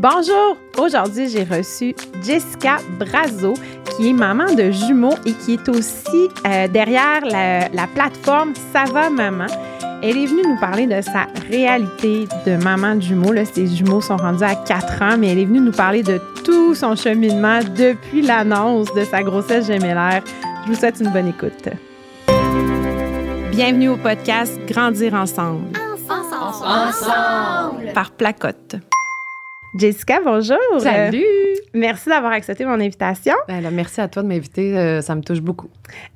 Bonjour! Aujourd'hui, j'ai reçu Jessica Brazo, qui est maman de jumeaux et qui est aussi euh, derrière la, la plateforme Ça va maman. Elle est venue nous parler de sa réalité de maman de jumeaux. Là, ses jumeaux sont rendus à 4 ans, mais elle est venue nous parler de tout son cheminement depuis l'annonce de sa grossesse gémellaire. Je vous souhaite une bonne écoute. Bienvenue au podcast Grandir ensemble. Ensemble! Par Placotte. Jessica, bonjour. Salut! Merci d'avoir accepté mon invitation. Ben là, merci à toi de m'inviter, euh, ça me touche beaucoup.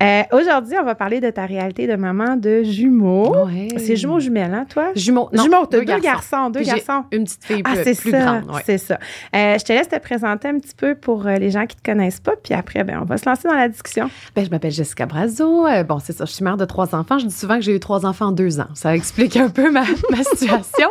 Euh, Aujourd'hui, on va parler de ta réalité de maman de jumeaux. Ouais. C'est jumeaux jumelles, hein, toi? Jumeaux. Non, jumeaux, t'as deux, garçons. deux garçons. Une petite fille Ah, plus, ça, grande. ouais. c'est ça. Euh, je te laisse te présenter un petit peu pour les gens qui te connaissent pas, puis après, ben, on va se lancer dans la discussion. Ben, je m'appelle Jessica Brazo. Bon, c'est ça, je suis mère de trois enfants. Je dis souvent que j'ai eu trois enfants en deux ans. Ça explique un peu ma, ma situation.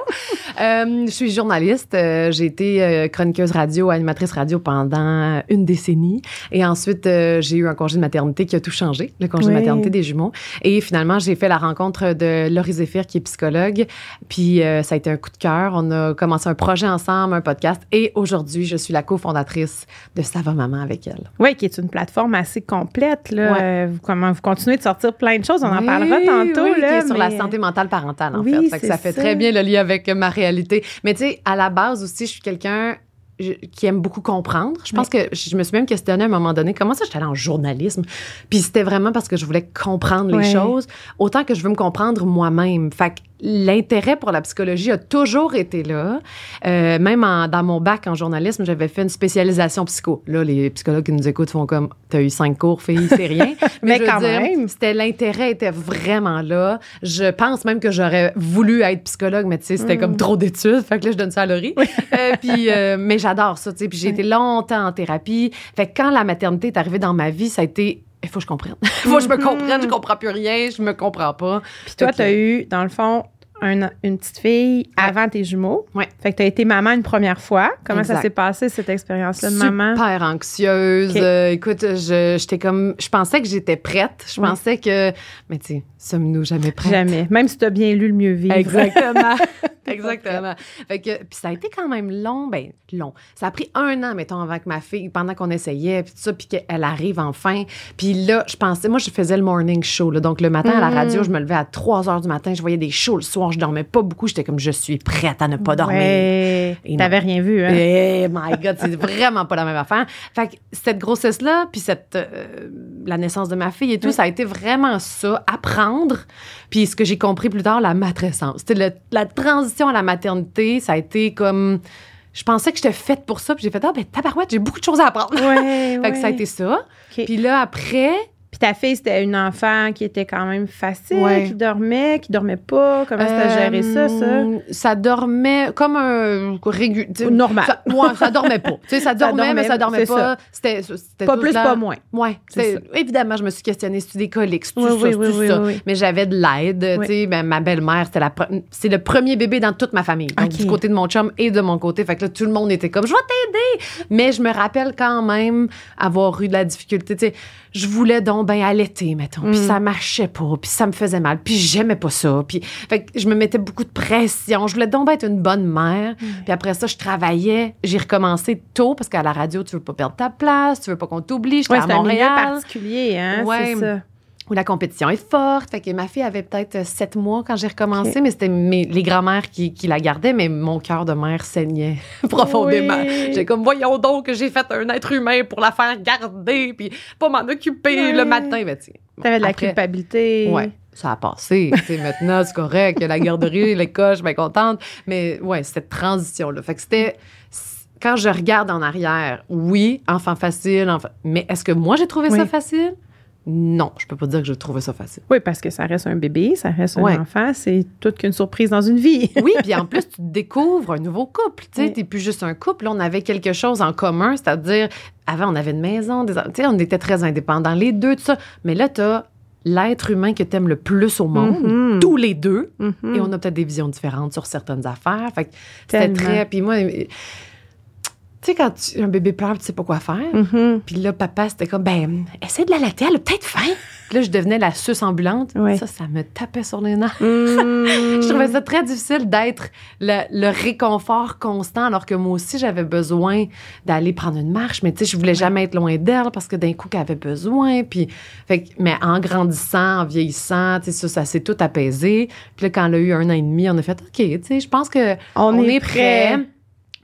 Je suis journaliste. J'ai été chroniqueuse radio, animatrice radio pendant une décennie. Et ensuite, euh, j'ai eu un congé de maternité qui a tout changé, le congé Oui. de maternité des jumeaux. Et finalement, j'ai fait la rencontre de Laurie Zéphir, qui est psychologue. Puis euh, ça a été un coup de cœur. On a commencé un projet ensemble, un podcast. Et aujourd'hui, je suis la cofondatrice de Ça va maman avec elle. Oui, qui est une plateforme assez complète. Là. Ouais. Euh, vous, comment, vous continuez de sortir plein de choses. On en parlera tantôt. oui, là, qui est sur la santé mentale parentale, en Oui, fait. Fait que c'est ça fait ça. très bien le lien avec ma réalité. Mais tu sais, à la base aussi, je suis quelqu'un je- qui aime beaucoup comprendre. Je pense que je me suis même questionnée à un moment donné comment ça, j'étais allée en journalisme? Puis c'était vraiment parce que je voulais comprendre Ouais. les choses, autant que je veux me comprendre moi-même. Fait que l'intérêt pour la psychologie a toujours été là. Euh, même en- dans mon bac en journalisme, j'avais fait une spécialisation psycho. Là, les psychologues qui nous écoutent font comme T'as eu cinq cours, fille, c'est rien. Mais je veux quand dire, même. C'était l'intérêt était vraiment là. Je pense même que j'aurais voulu être psychologue, mais tu sais, c'était Mm. comme trop d'études. Fait que là, je donne ça à Laurie. Euh, puis, euh, mais j'adore ça, tu sais. Puis j'ai été longtemps en thérapie. Fait que quand la maternité est arrivée dans ma vie, ça a été il faut que je comprenne. Il faut que je me comprenne. Je comprends plus rien. Je me comprends pas. Puis toi, Ok. tu as eu, dans le fond, un- une petite fille avant tes jumeaux. Ouais. Fait que tu as été maman une première fois. Comment ça s'est passé, cette expérience-là de Super maman? anxieuse. Ok. Euh, écoute, je, j'étais comme, je pensais que j'étais prête. Je Oui. pensais que, mais tu sais, sommes-nous jamais prêtes? Jamais. Même si tu as bien lu le mieux vivre. Exactement. Exactement. Fait que, puis ça a été quand même long, ben long. Ça a pris un an, mettons, avant que ma fille, pendant qu'on essayait, puis tout ça, puis qu'elle arrive enfin. Puis là, je pensais, moi, je faisais le morning show, là. donc le matin à la Mhm. radio, je me levais à 3 heures du matin, je voyais des shows le soir, je dormais pas beaucoup, j'étais comme, je suis prête à ne pas dormir. Ouais. T'avais rien vu, hein? Eh my God, c'est vraiment pas la même affaire. Fait que cette grossesse-là, puis cette euh, la naissance de ma fille et tout, Oui. ça a été vraiment ça, apprendre. Puis ce que j'ai compris plus tard, la matrescence. C'était la transition à la maternité, ça a été comme je pensais que j'étais faite pour ça, puis j'ai fait ah ben tabarouette, j'ai beaucoup de choses à apprendre. Ouais, Fait que ça a été ça. Puis là après, Puis ta fille, c'était une enfant qui était quand même facile, Ouais. qui dormait, qui dormait pas. Comment c'était géré ça, ça? euh, Ça dormait comme un régu... Normal. Ça, ouais, ça dormait pas. Tu sais, ça dormait, dormait, mais ça dormait pas. C'était, Pas plus, pas moins. Ouais, évidemment, je me suis questionnée, c'est des coliques, c'est Oui, ça, oui, oui, ça. Mais j'avais de l'aide, tu sais, ben, ma belle-mère, c'était la pre- c'est le premier bébé dans toute ma famille. Donc du côté de mon chum et de mon côté, fait que là tout le monde était comme je vais t'aider. Mais je me rappelle quand même avoir eu de la difficulté, tu sais, je voulais donc ben allaiter mettons, puis Mm. ça marchait pas, puis ça me faisait mal, puis j'aimais pas ça, puis fait que je me mettais beaucoup de pression, je voulais donc ben être une bonne mère. Puis après ça, je travaillais, j'ai recommencé tôt parce qu'à la radio, tu veux pas perdre ta place, tu veux pas qu'on t'oublie, j'étais Ouais, à c'est un Montréal particulier, hein? Ouais. C'est ça. Où la compétition est forte. Fait que ma fille avait peut-être euh, sept mois quand j'ai recommencé, mais c'était mes- les grands-mères qui, qui la gardaient, mais mon cœur de mère saignait profondément. Oui. J'ai comme, voyons donc que j'ai fait un être humain pour la faire garder, puis pas m'en occuper le matin. Mais tu sais, T'avais de la après- culpabilité. Ouais, ça a passé. Maintenant, c'est correct. La garderie, l'école, je suis bien contente. Mais ouais, cette transition-là. Fait que c'était. Quand je regarde en arrière, oui, enfant facile, enfant- mais est-ce que moi j'ai trouvé Oui. ça facile? Non, je peux pas dire que j'ai trouvé ça facile. Oui, parce que ça reste un bébé, ça reste Ouais. un enfant, c'est toute qu'une surprise dans une vie. Oui, puis en plus, tu découvres un nouveau couple. Tu sais, Oui. t'es plus juste un couple. Là, on avait quelque chose en commun, c'est-à-dire, avant, on avait une maison, des, tu sais, on était très indépendants, les deux, tout ça. Mais là, t'as l'être humain que t'aimes le plus au monde, Mhm. tous les deux. Mhm. Et on a peut-être des visions différentes sur certaines affaires. Fait que c'était très. Puis moi, Tu sais, quand tu- un bébé pleure, tu sais pas quoi faire. Mhm. Puis là, papa, c'était comme, ben, essaie de la latter, elle a peut-être faim. Puis là, je devenais la suce ambulante. Ouais. Ça, ça me tapait sur les nerfs. Mm. Je trouvais ça très difficile d'être le, le réconfort constant, alors que moi aussi, j'avais besoin d'aller prendre une marche. Mais tu sais, je voulais jamais être loin d'elle parce que d'un coup, qu'elle avait besoin. Puis, fait, mais en grandissant, en vieillissant, tu sais, ça, ça s'est tout apaisé. Puis là, quand elle a eu un an et demi, on a fait, OK, tu sais, je pense que On, on, est, est prêt. prêt.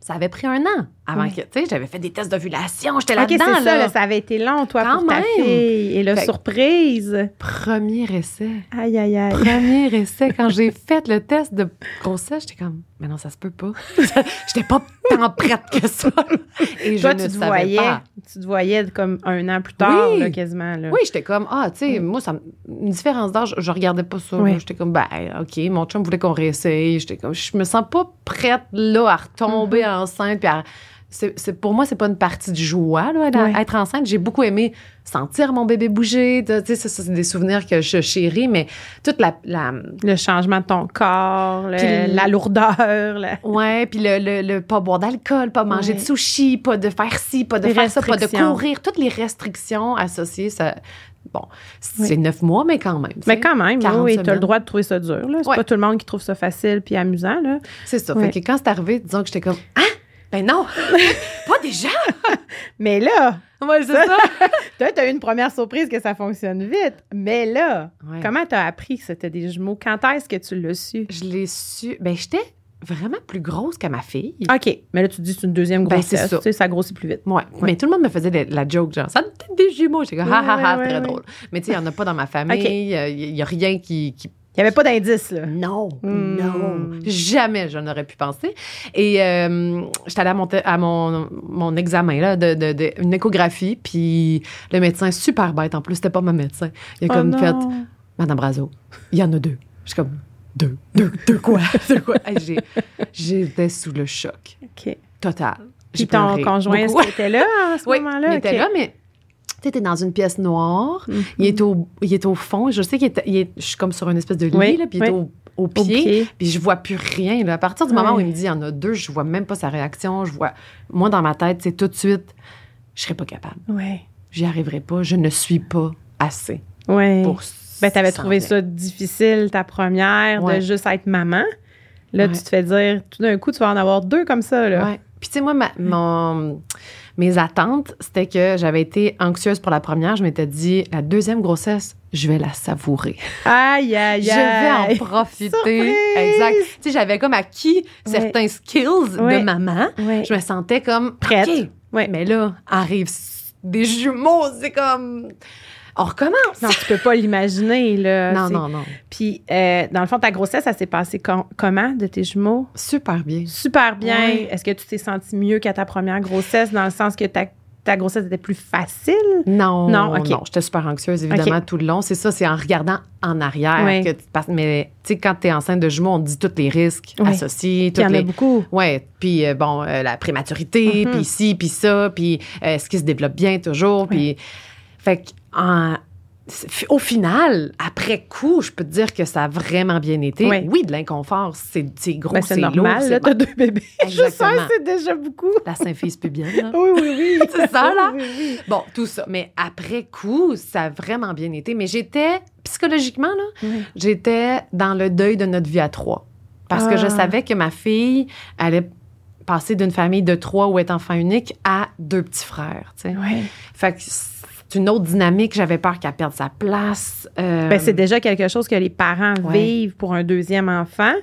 Ça avait pris un an avant Oui. que, tu sais, j'avais fait des tests d'ovulation, j'étais OK, c'est là-dedans, ça, là. là, ça avait été long, toi, Quand pour ta même. fille. Et Fait- surprise. Premier essai. Aïe, aïe, aïe. Premier essai. Quand j'ai fait le test de grossesse, j'étais comme, mais non, ça se peut pas. j'étais pas tant prête que ça. Et Toi, je tu ne te savais voyais, pas. tu te voyais comme un an plus tard, Oui. là, quasiment. Là. Oui, j'étais comme, ah, tu sais, moi, ça, une différence d'âge, je regardais pas ça. Oui. J'étais comme, ben, OK, mon chum voulait qu'on réessaye. J'étais comme, je me sens pas prête, là, à retomber Mm-hmm. enceinte. Puis à- c'est, pour moi, c'est pas une partie du joie, là, être enceinte. J'ai beaucoup aimé sentir mon bébé bouger. Tu sais, ça, ça, c'est des souvenirs que je chéris, mais toute la- la Le changement de ton corps, le- la lourdeur. la- Ouais, puis le, pas boire d'alcool, pas manger Ouais. de sushi, pas de faire ci, pas de Les faire ça, pas de courir, toutes les restrictions associées, ça. Bon, c'est neuf mois, mais quand même. Mais quand même, 40 oui, tu as le droit de trouver ça dur. là. C'est Ouais. pas tout le monde qui trouve ça facile puis amusant. Là. C'est ça. Fait que quand c'est arrivé, disons que j'étais comme Ah! Ben non! pas déjà! Mais là, Ouais, c'est ça. toi, tu as eu une première surprise que ça fonctionne vite. Mais là, Ouais. comment tu as appris que c'était des jumeaux? Quand est-ce que tu l'as su? Je l'ai su. Ben, j'étais vraiment plus grosse que ma fille. OK. Mais là, tu te dis que c'est une deuxième Ben, grossesse. c'est ça. Tu sais, ça grossit plus vite. Ouais. Mais tout le monde me faisait de- la joke, genre, ça donne des jumeaux. J'étais comme, ha ha ha, très drôle. Mais tu sais, il n'y en a pas dans ma famille. Ok. Il n'y a rien qui- qui Il n'y avait pas d'indice, là. Non, Hmm. non, jamais je n'aurais pu penser. Et euh, j'étais allée à mon, à mon, mon examen, là, de, de- de- une échographie, puis le médecin, super bête en plus, c'était pas mon médecin. Il a Oh comme non. fait, Madame Brazo, il y en a deux. Je suis comme, deux, deux, deux quoi? Deux quoi? Hey, j'ai- J'étais sous le choc OK. total. Puis ton conjoint, était là à ce Oui, moment-là? il était là, mais tu sais, t'es dans une pièce noire. Il, est au, il est au fond. Je sais qu'il est, il est- je suis comme sur une espèce de lit, Oui, là, puis il est au, au Au pied. Puis je vois plus rien. là. À partir du moment où Ouais. il me dit il y en a deux, je vois même pas sa réaction. Je vois. Moi, dans ma tête, c'est tout de suite, je serais pas capable. Oui. J'y arriverai pas. Je ne suis pas assez Oui. pour. Ben, t'avais trouvé ça difficile, ta première, Ouais. de juste être maman. Là, Ouais. tu te fais dire, tout d'un coup, tu vas en avoir deux comme ça, là. Ouais. Puis, tu sais, moi, ma- mon, mes attentes, c'était que j'avais été anxieuse pour la première. Je m'étais dit, la deuxième grossesse, je vais la savourer. Aïe, aïe, Je vais en aïe. profiter. Surprise! Exact. Tu sais, j'avais comme acquis certains skills de maman. Je me sentais comme Prête. Mais là, arrive des jumeaux, c'est comme on recommence. Non, tu peux pas l'imaginer, là. non, non, non. Puis, euh, dans le fond, ta grossesse, ça s'est passé com- comment de tes jumeaux? Super bien. Super bien. Est-ce que tu t'es senti mieux qu'à ta première grossesse, dans le sens que ta, ta grossesse était plus facile? Non, Non, non, OK. j'étais super anxieuse, évidemment, tout le long. C'est ça, c'est en regardant en arrière que tu passes. Mais, tu sais, quand tu es enceinte de jumeaux, on dit tous les risques Ouais. associés. Il y en a les- beaucoup. Ouais, puis euh, bon, euh, la prématurité, Mhm. puis ci, puis ça, puis euh, ce qui se développe bien toujours, puis fait que en- au final, après coup, je peux te dire que ça a vraiment bien été. Ouais. Oui, de l'inconfort, c'est gros, Ben, c'est normal, c'est- là, t'as deux bébés. Je Exactement. sais, c'est déjà beaucoup. la symphyse pubienne. là. Oui, oui, oui. C'est ça, là? Oui, oui. Bon, tout ça. Mais après coup, ça a vraiment bien été. Mais j'étais, psychologiquement, là, Oui. j'étais dans le deuil de notre vie à trois. Parce que je Ah. savais que ma fille allait passer d'une famille de trois où être enfant unique à deux petits frères. tu sais. Ouais. Fait que c'est une autre dynamique. J'avais peur qu'elle perde sa place. Euh, Ben, c'est déjà quelque chose que les parents Ouais. vivent pour un deuxième enfant.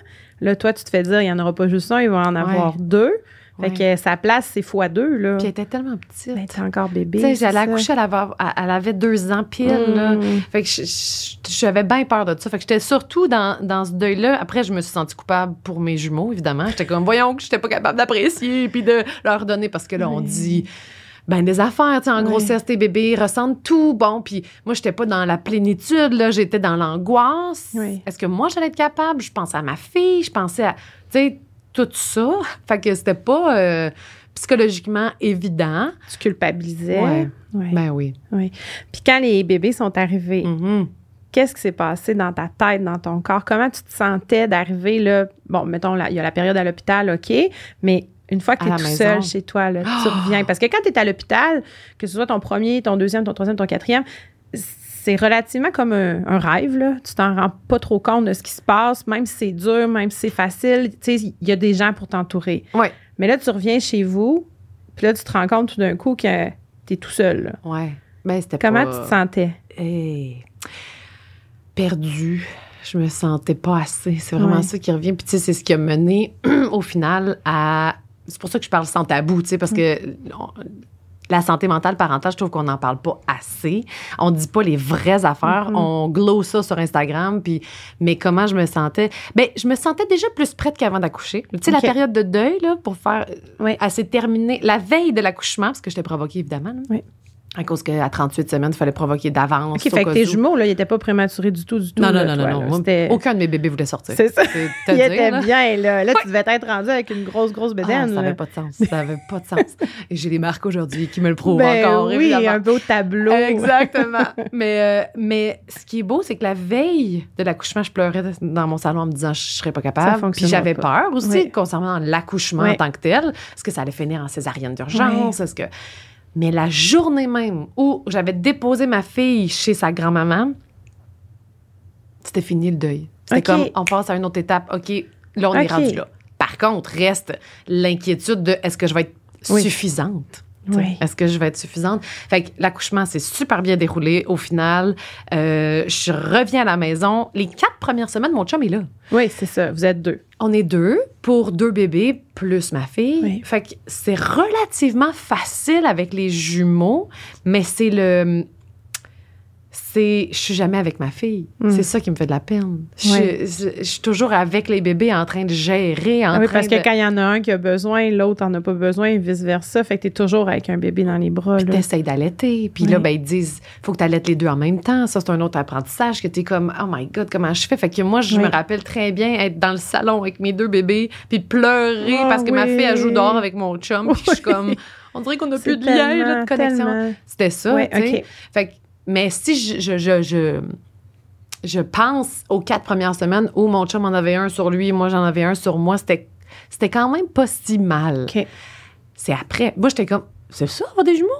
Là, toi, tu te fais dire, il n'y en aura pas juste un, il va en avoir deux. Fait Ouais. que sa place, c'est fois deux, là. Puis elle était tellement petite. Ben, t'es encore bébé. tu sais, j'allais accoucher, elle avait, elle avait deux ans pile. là. Mm. Fait que j'avais bien peur de ça. Fait que j'étais surtout dans, dans ce deuil-là. Après, je me suis sentie coupable pour mes jumeaux, évidemment. J'étais comme, voyons que j'étais pas capable d'apprécier puis de leur donner parce que là, on Oui. dit. Ben, des affaires, tu sais, en Oui. grossesse, tes bébés ressentent tout. Bon, puis moi, j'étais pas dans la plénitude, là, j'étais dans l'angoisse. Oui. Est-ce que moi, j'allais être capable? Je pensais à ma fille, je pensais à, tu sais, tout ça. Fait que c'était pas euh, psychologiquement évident. Tu culpabilisais. Ouais. Ouais. Ben oui. Puis quand les bébés sont arrivés, Mhm. qu'est-ce qui s'est passé dans ta tête, dans ton corps? Comment tu te sentais d'arriver là? Bon, mettons, là, il y a la période à l'hôpital, OK, mais Une fois que tu es tout maison. seul chez toi, là, tu reviens. Parce que quand tu es à l'hôpital, que ce soit ton premier, ton deuxième, ton troisième, ton quatrième, c'est relativement comme un, un rêve. Là. Tu t'en rends pas trop compte de ce qui se passe, même si c'est dur, même si c'est facile. Il y a des gens pour t'entourer. Ouais. Mais là, tu reviens chez vous, puis là, tu te rends compte tout d'un coup que tu es tout seul. là. Ouais. Ben, Comment pas... tu te sentais? Hey, perdue. Je me sentais pas assez. C'est vraiment Ouais. ça qui revient. Puis, tu sais, c'est ce qui a mené, au final, à. C'est pour ça que je parle sans tabou, tu sais, parce que on- la santé mentale parentale, je trouve qu'on n'en parle pas assez. On dit pas les vraies affaires. Mhm. On glow ça sur Instagram. Puis, mais comment je me sentais? Ben, je me sentais déjà plus prête qu'avant d'accoucher. Tu sais, la période de deuil, là, pour faire. Oui. Elle s'est terminée la veille de l'accouchement, parce que je t'ai provoquée, évidemment. là. Oui. À cause qu'à 38 semaines, il fallait provoquer d'avance. OK, fait que tes jumeaux, là, ils n'étaient pas prématurés du tout, du tout. Non, là, non, non, toi, non, Moi, aucun de mes bébés voulait sortir. C'est ça. Ils étaient là. bien, là. Là, tu devais être rendu avec une grosse, grosse Ah, bédaine. ça n'avait pas de sens. Ça n'avait pas de sens. Et j'ai des marques aujourd'hui qui me le prouvent Ben encore, oui, évidemment. un beau tableau. Exactement. mais, euh, mais ce qui est beau, c'est que la veille de l'accouchement, je pleurais dans mon salon en me disant je ne serais pas Ça capable. Puis j'avais peur aussi Oui. concernant l'accouchement Oui. en tant que tel. Est-ce que ça allait finir en césarienne d'urgence? Est-ce que... Mais la journée même où j'avais déposé ma fille chez sa grand-maman, c'était fini le deuil. C'était comme on passe à une autre étape. OK, là, on est rendu là. Par contre, reste l'inquiétude de est-ce que je vais être Oui. suffisante? Oui. Est-ce que je vais être suffisante? Fait que l'accouchement s'est super bien déroulé. Au final, euh, je reviens à la maison. Les quatre premières semaines, mon chum est là. Oui, c'est ça. Vous êtes deux. On est deux pour deux bébés plus ma fille. Oui. Fait que c'est relativement facile avec les jumeaux, mais c'est le. C'est. Je suis jamais avec ma fille. Mm. C'est ça qui me fait de la peine. Je, Oui. je- je suis toujours avec les bébés en train de gérer, en Ah oui, train parce que de. quand il y en a un qui a besoin, l'autre en a pas besoin, et vice-versa. Fait que tu es toujours avec un bébé dans les bras. Puis t'essayes d'allaiter. Puis Oui. là, ben, ils disent, faut que tu allaites les deux en même temps. Ça, c'est un autre apprentissage que tu es comme, oh my God, comment je fais? Fait que moi, je Oui. me rappelle très bien être dans le salon avec mes deux bébés, puis pleurer Ah parce que ma fille, elle joue dehors avec mon chum. Puis je suis comme, on dirait qu'on n'a plus de lien, là, de connexion. C'était ça, Oui, tu sais. OK. Fait que, mais si je, je, je, je, je pense aux quatre premières semaines où mon chum en avait un sur lui, moi j'en avais un sur moi, c'était, c'était quand même pas si mal. C'est après. Moi, j'étais comme, c'est ça, avoir des jumeaux?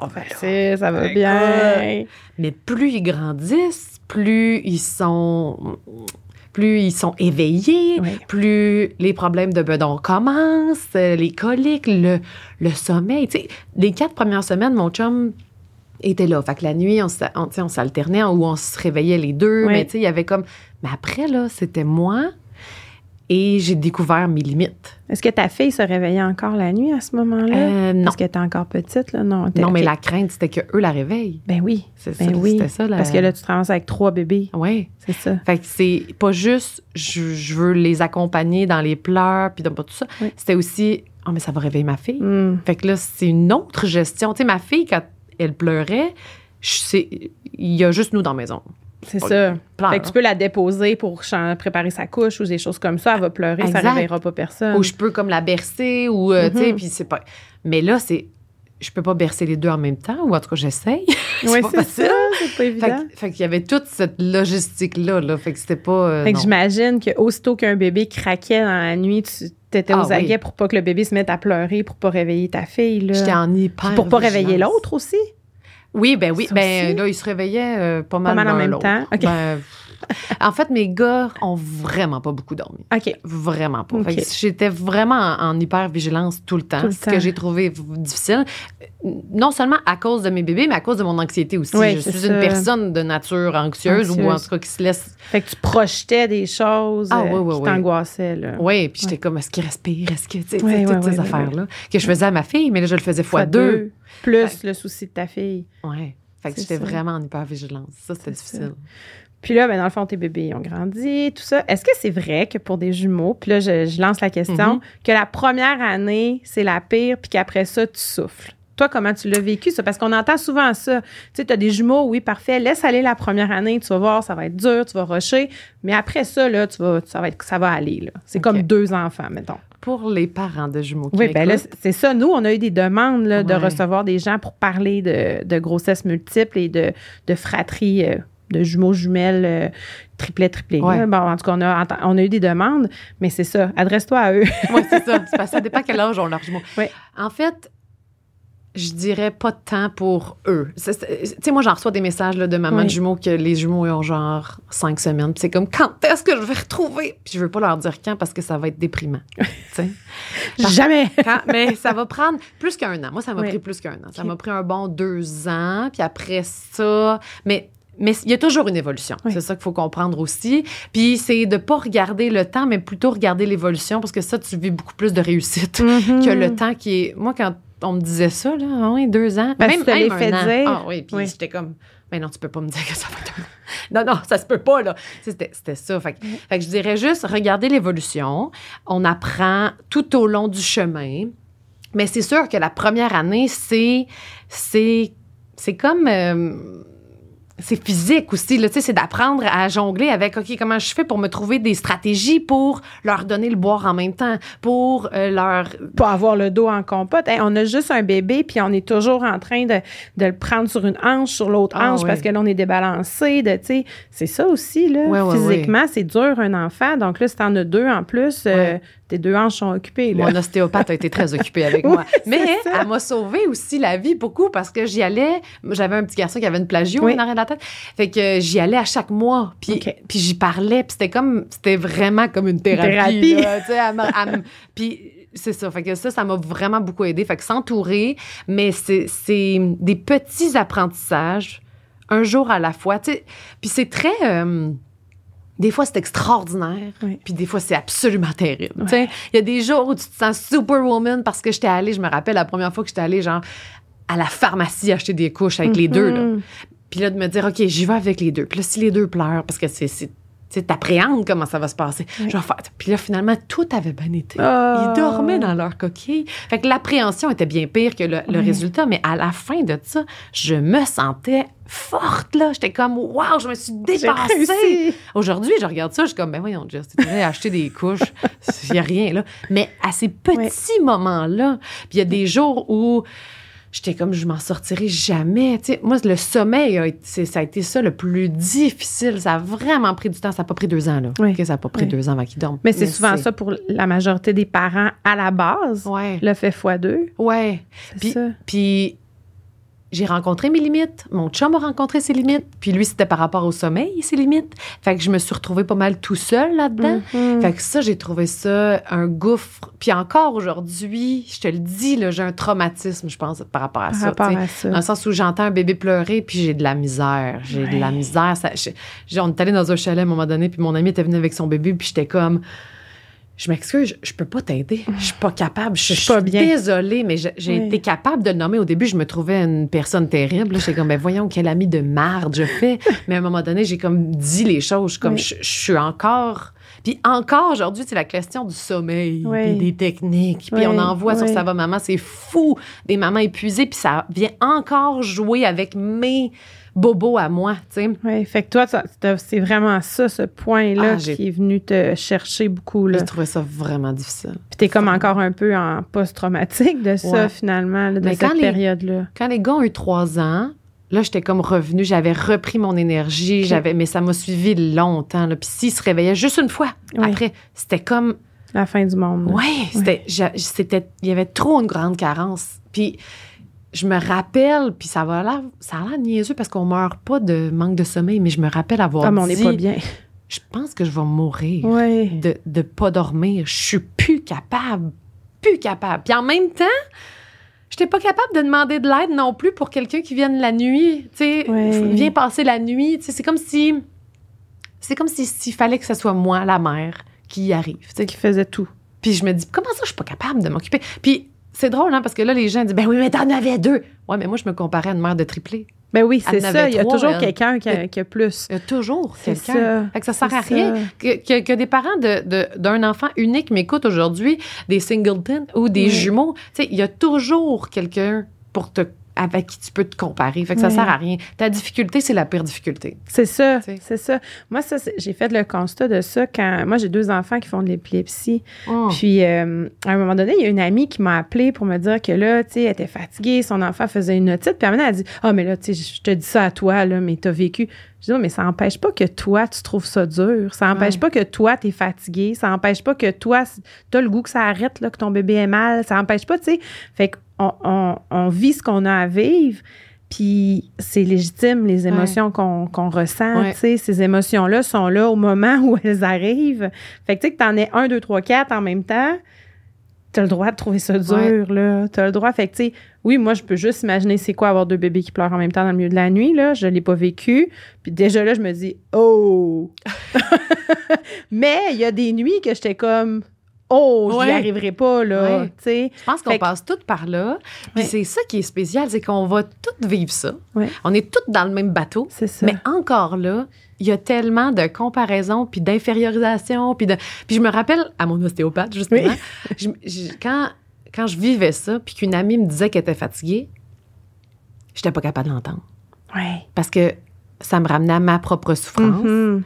Oh, ben là. C'est, ça va bien. Mais plus ils grandissent, plus ils sont plus ils sont éveillés, Oui. plus les problèmes de bedon commencent, les coliques, le, le sommeil. Tu sais, les quatre premières semaines, mon chum était là. Fait que la nuit, on, on, s'alternait où on se réveillait les deux. Oui. Mais tu sais, il y avait comme... Mais après, là, c'était moi et j'ai découvert mes limites. Est-ce que ta fille se réveillait encore la nuit à ce moment-là? Euh, non. Parce qu'elle était encore petite, là? Non, Non, mais la crainte, c'était que eux la réveillent. Ben oui. C'est Ben ça, oui. c'était ça. La... Parce que là, tu te ramasses avec trois bébés. Ouais. C'est ça. Fait que c'est pas juste je, je veux les accompagner dans les pleurs puis dans tout ça. Oui. C'était aussi oh mais ça va réveiller ma fille. Hmm. Fait que là c'est une autre gestion. Tu sais ma fille quand elle pleurait, il y a juste nous dans la maison. C'est ça. pleure. Fait que tu peux la déposer pour préparer sa couche ou des choses comme ça. Elle va pleurer, ça Exact. réveillera pas personne. Ou je peux comme la bercer ou euh, tu sais Mhm. puis c'est pas mais là c'est je peux pas bercer les deux en même temps ou en tout cas j'essaye. Oui, c'est ça. C'est pas évident. fait qu'il y avait toute cette logistique là fait que c'était pas euh, Fait que j'imagine que aussitôt qu'un bébé craquait dans la nuit, tu étais Ah aux oui. aguets pour pas que le bébé se mette à pleurer, pour pas réveiller ta fille. là. J'étais en hyper Puis pour pas réveiller l'autre aussi? Oui, ben oui. Ça Ben aussi? là, ils se réveillaient euh, pas mal, mal en même temps? Ben, en fait, mes gars ont vraiment pas beaucoup dormi. OK. Vraiment pas. OK. Fait que J'étais vraiment en, en hyper-vigilance tout le temps. Tout le ce temps. que j'ai trouvé difficile. Non seulement à cause de mes bébés, mais à cause de mon anxiété aussi. Oui, je suis ça. une personne de nature anxieuse, ou en tout cas qui se laisse. Fait que tu projetais des choses Ah, euh, oui, oui, qui oui. t'angoissaient. là. Oui, puis j'étais comme, est-ce qu'il respire? Est-ce que. Tu sais, toutes ces affaires-là. Que je faisais à ma fille, mais là, je le faisais fois, deux. Plus le souci de ta fille. Ouais. Fait que j'étais vraiment en hyper-vigilance. Ça, c'était C'est difficile. Puis là, ben, dans le fond, tes bébés ont grandi, tout ça. Est-ce que c'est vrai que pour des jumeaux, puis là, je, je lance la question, Mhm. que la première année, c'est la pire, puis qu'après ça, tu souffles? Toi, comment tu l'as vécu, ça? Parce qu'on entend souvent ça. Tu sais, tu as des jumeaux, oui, parfait, laisse aller la première année, tu vas voir, ça va être dur, tu vas rusher. Mais après ça, là, tu vas, ça, va être, ça va aller. là. C'est comme deux enfants, mettons. Pour les parents de jumeaux qui Oui, ben là, c'est ça. Nous, on a eu des demandes là, de recevoir des gens pour parler de, de grossesse multiple et de, de fratrie euh, de jumeaux, jumelles, euh, triplets, triplés. Ouais. Bon, en tout cas, on a, on a eu des demandes, mais c'est ça. Adresse-toi à eux. Oui, c'est ça. C'est parce que ça dépend quel âge ont leurs jumeaux. Ouais. En fait, je dirais pas de temps pour eux. Tu sais, moi, j'en reçois des messages là, de maman Oui. de jumeaux que les jumeaux ont genre cinq semaines. C'est comme, quand est-ce que je vais retrouver? Puis je veux pas leur dire quand parce que ça va être déprimant. Jamais. Quand- mais ça va prendre plus qu'un an. Moi, ça m'a Oui. pris plus qu'un an. Ça m'a pris un bon deux ans. Puis après ça, mais mais il y a toujours une évolution. Oui. C'est ça qu'il faut comprendre aussi. Puis c'est de pas regarder le temps, mais plutôt regarder l'évolution parce que ça, tu vis beaucoup plus de réussite Mhm. que le temps qui est. Moi, quand on me disait ça, là, oui, deux ans, Parce même, l'as même fait un an. dire. Ah oui, puis Oui. j'étais comme, mais non, tu peux pas me dire que ça va être un. Non, non, ça se peut pas, là. C'était ça. Fait, que- fait que je dirais juste, regarder l'évolution. On apprend tout au long du chemin. Mais c'est sûr que la première année, c'est. C'est c'est comme. euh, c'est physique aussi, là, tu sais, c'est d'apprendre à jongler avec, OK, comment je fais pour me trouver des stratégies pour leur donner le boire en même temps, pour euh, leur... Pas avoir le dos en compote. Hey, on a juste un bébé, puis on est toujours en train de, de le prendre sur une hanche, sur l'autre Ah, hanche, parce que là, on est débalancé. De, tu sais, c'est ça aussi, là. Ouais, ouais, Physiquement, c'est dur, un enfant. Donc là, si t'en as deux en plus, euh. Tes deux hanches sont occupées, là. Mon ostéopathe a été très occupée avec moi. Mais ça. elle m'a sauvé aussi la vie beaucoup parce que j'y allais. J'avais un petit garçon qui avait une plagio Oui. en arrière de la tête. Fait que j'y allais à chaque mois. Puis, puis j'y parlais. Puis c'était comme, c'était vraiment comme une thérapie. Puis c'est ça. Fait que ça, ça m'a vraiment beaucoup aidé. Fait que s'entourer, mais c'est des petits apprentissages, un jour à la fois. Puis c'est très. euh, des fois, c'est extraordinaire, Oui. puis des fois, c'est absolument terrible. Il y a des jours où tu te sens superwoman parce que j'étais allée, je me rappelle la première fois que j'étais allée, genre, à la pharmacie acheter des couches avec les deux. Là. Mhm. Puis là, de me dire, OK, j'y vais avec les deux. Puis là, si les deux pleurent, parce que c'est. Tu sais, t'appréhendes comment ça va se passer. Faire. Puis là, finalement, tout avait bien été. Ah. Ils dormaient dans leur coquille. Fait que l'appréhension était bien pire que le, le Oui. résultat. Mais à la fin de ça, je me sentais forte, là. J'étais comme, wow, je me suis dépassée. Aujourd'hui, je regarde ça, je suis comme, ben voyons, Jess, t'es allé acheter des couches, il n'y a rien, là. Mais à ces petits moments-là, puis il y a des jours où j'étais comme, je m'en sortirai jamais. Moi, le sommeil, a été- ça a été ça le plus difficile. Ça a vraiment pris du temps. Ça n'a pas pris deux ans, là. Oui. Ça n'a pas pris Oui. deux ans avant qu'ils dorment. Mais c'est souvent ça pour la majorité des parents à la base. Ouais. Le fait fois deux. Ouais. C'est Puis, ça. puis j'ai rencontré mes limites. Mon chum a rencontré ses limites. Puis lui, c'était par rapport au sommeil, ses limites. Fait que je me suis retrouvée pas mal tout seul là-dedans. Mhm. Fait que ça, j'ai trouvé ça un gouffre. Puis encore aujourd'hui, je te le dis, j'ai un traumatisme, je pense, par rapport à Par ça. rapport à ça. Dans le sens où j'entends un bébé pleurer, puis j'ai de la misère. J'ai de la misère. Ça, je- je- on est allé dans un chalet à un moment donné, puis mon ami était venu avec son bébé, puis j'étais comme... Je m'excuse, je, peux pas t'aider. Je suis pas capable. Je, Je suis pas bien. désolée, mais j'ai Oui. été capable de le nommer. Au début, je me trouvais une personne terrible. J'étais comme, ben voyons, quel ami de marde je fais. mais à un moment donné, j'ai comme dit les choses. Comme, Oui. je, je suis encore... Puis encore aujourd'hui, c'est la question du sommeil, Oui. des techniques. Puis on en voit sur. Ça va maman, c'est fou. Des mamans épuisées, puis ça vient encore jouer avec mes bobos à moi, tu sais. Oui, fait que toi, c'est vraiment ça, ce point-là, Ah, qui est venu te chercher beaucoup. J'ai trouvé ça vraiment difficile. Puis t'es comme encore un peu en post-traumatique de ça, Ouais. finalement, là, de Mais cette période-là. Quand les gars ont eu trois ans, là, j'étais comme revenue, j'avais repris mon énergie, j'avais, mais ça m'a suivi longtemps. Là. Puis s'ils se réveillaient juste une fois, Oui. après, c'était comme, La fin du monde. là. ouais, c'était, j'a- c'était, il y avait trop une grande carence. Puis je me rappelle, puis ça va ça a l'air niaiseux parce qu'on meurt pas de manque de sommeil, mais je me rappelle avoir Ah, mais on dit, n'est pas bien. je pense que je vais mourir de de pas dormir. Je suis plus capable, plus capable. Puis en même temps, j'étais pas capable de demander de l'aide non plus pour quelqu'un qui vienne la nuit. Tu sais, Ouais. viens passer la nuit. Tu sais, c'est comme si, c'est comme si s'il fallait que ce soit moi, la mère, qui y arrive. tu sais. Qui faisait tout. Puis je me dis, comment ça, je suis pas capable de m'occuper? Puis c'est drôle, hein, parce que là, les gens disent, ben oui, mais t'en avais deux. Ouais, mais moi, je me comparais à une mère de triplé. Ben oui, c'est ça. Il y a toujours quelqu'un qui, a- qui a plus. Il y a toujours C'est quelqu'un. ça. Fait que ça sert à rien que, que, que des parents de- de- d'un enfant unique m'écoutent aujourd'hui, des singletons ou des Oui. jumeaux. Tu sais, il y a toujours quelqu'un pour te avec qui tu peux te comparer. Fait que ça sert à rien. Ta difficulté, c'est la pire difficulté. C'est ça, Tu c'est ça. Moi, ça, j'ai fait le constat de ça quand. Moi, j'ai deux enfants qui font de l'épilepsie. Oh. Puis, euh, à un moment donné, il y a une amie qui m'a appelée pour me dire que là, tu sais, elle était fatiguée, son enfant faisait une otite. Puis, maintenant, elle a dit Ah, mais là, tu sais, je te dis ça à toi, là, mais t'as vécu. Je dis mais ça n'empêche pas que toi, tu trouves ça dur. Ça n'empêche Ouais. pas que toi, t'es fatigué. Ça n'empêche pas que toi, t'as le goût que ça arrête, là, que ton bébé est mal. Ça n'empêche pas, tu sais. Fait qu'on on, on vit ce qu'on a à vivre. Puis c'est légitime, les émotions qu'on ressent. Ouais. tu sais. Ces émotions-là sont là au moment où elles arrivent. Fait que tu sais que t'en es un, deux, trois, quatre en même temps, t'as le droit de trouver ça dur, Ouais. là. T'as le droit. Fait que tu sais, oui, moi, je peux juste imaginer c'est quoi avoir deux bébés qui pleurent en même temps dans le milieu de la nuit, là. Je l'ai pas vécu. Puis déjà là, je me dis, oh! Mais il y a des nuits que j'étais comme, oh, je n'y Ouais. arriverai pas, là. Ouais. Tu sais. Je pense qu'on que- passe toutes par là. Puis c'est ça qui est spécial, c'est qu'on va toutes vivre ça. On est toutes dans le même bateau. C'est ça. Mais encore là, il y a tellement de comparaison, puis d'infériorisation, puis de... Puis je me rappelle à mon ostéopathe, justement, Oui. je- je- quand, quand je vivais ça, puis qu'une amie me disait qu'elle était fatiguée, j'étais pas capable de l'entendre. Ouais. Parce que ça me ramenait à ma propre souffrance, Mhm.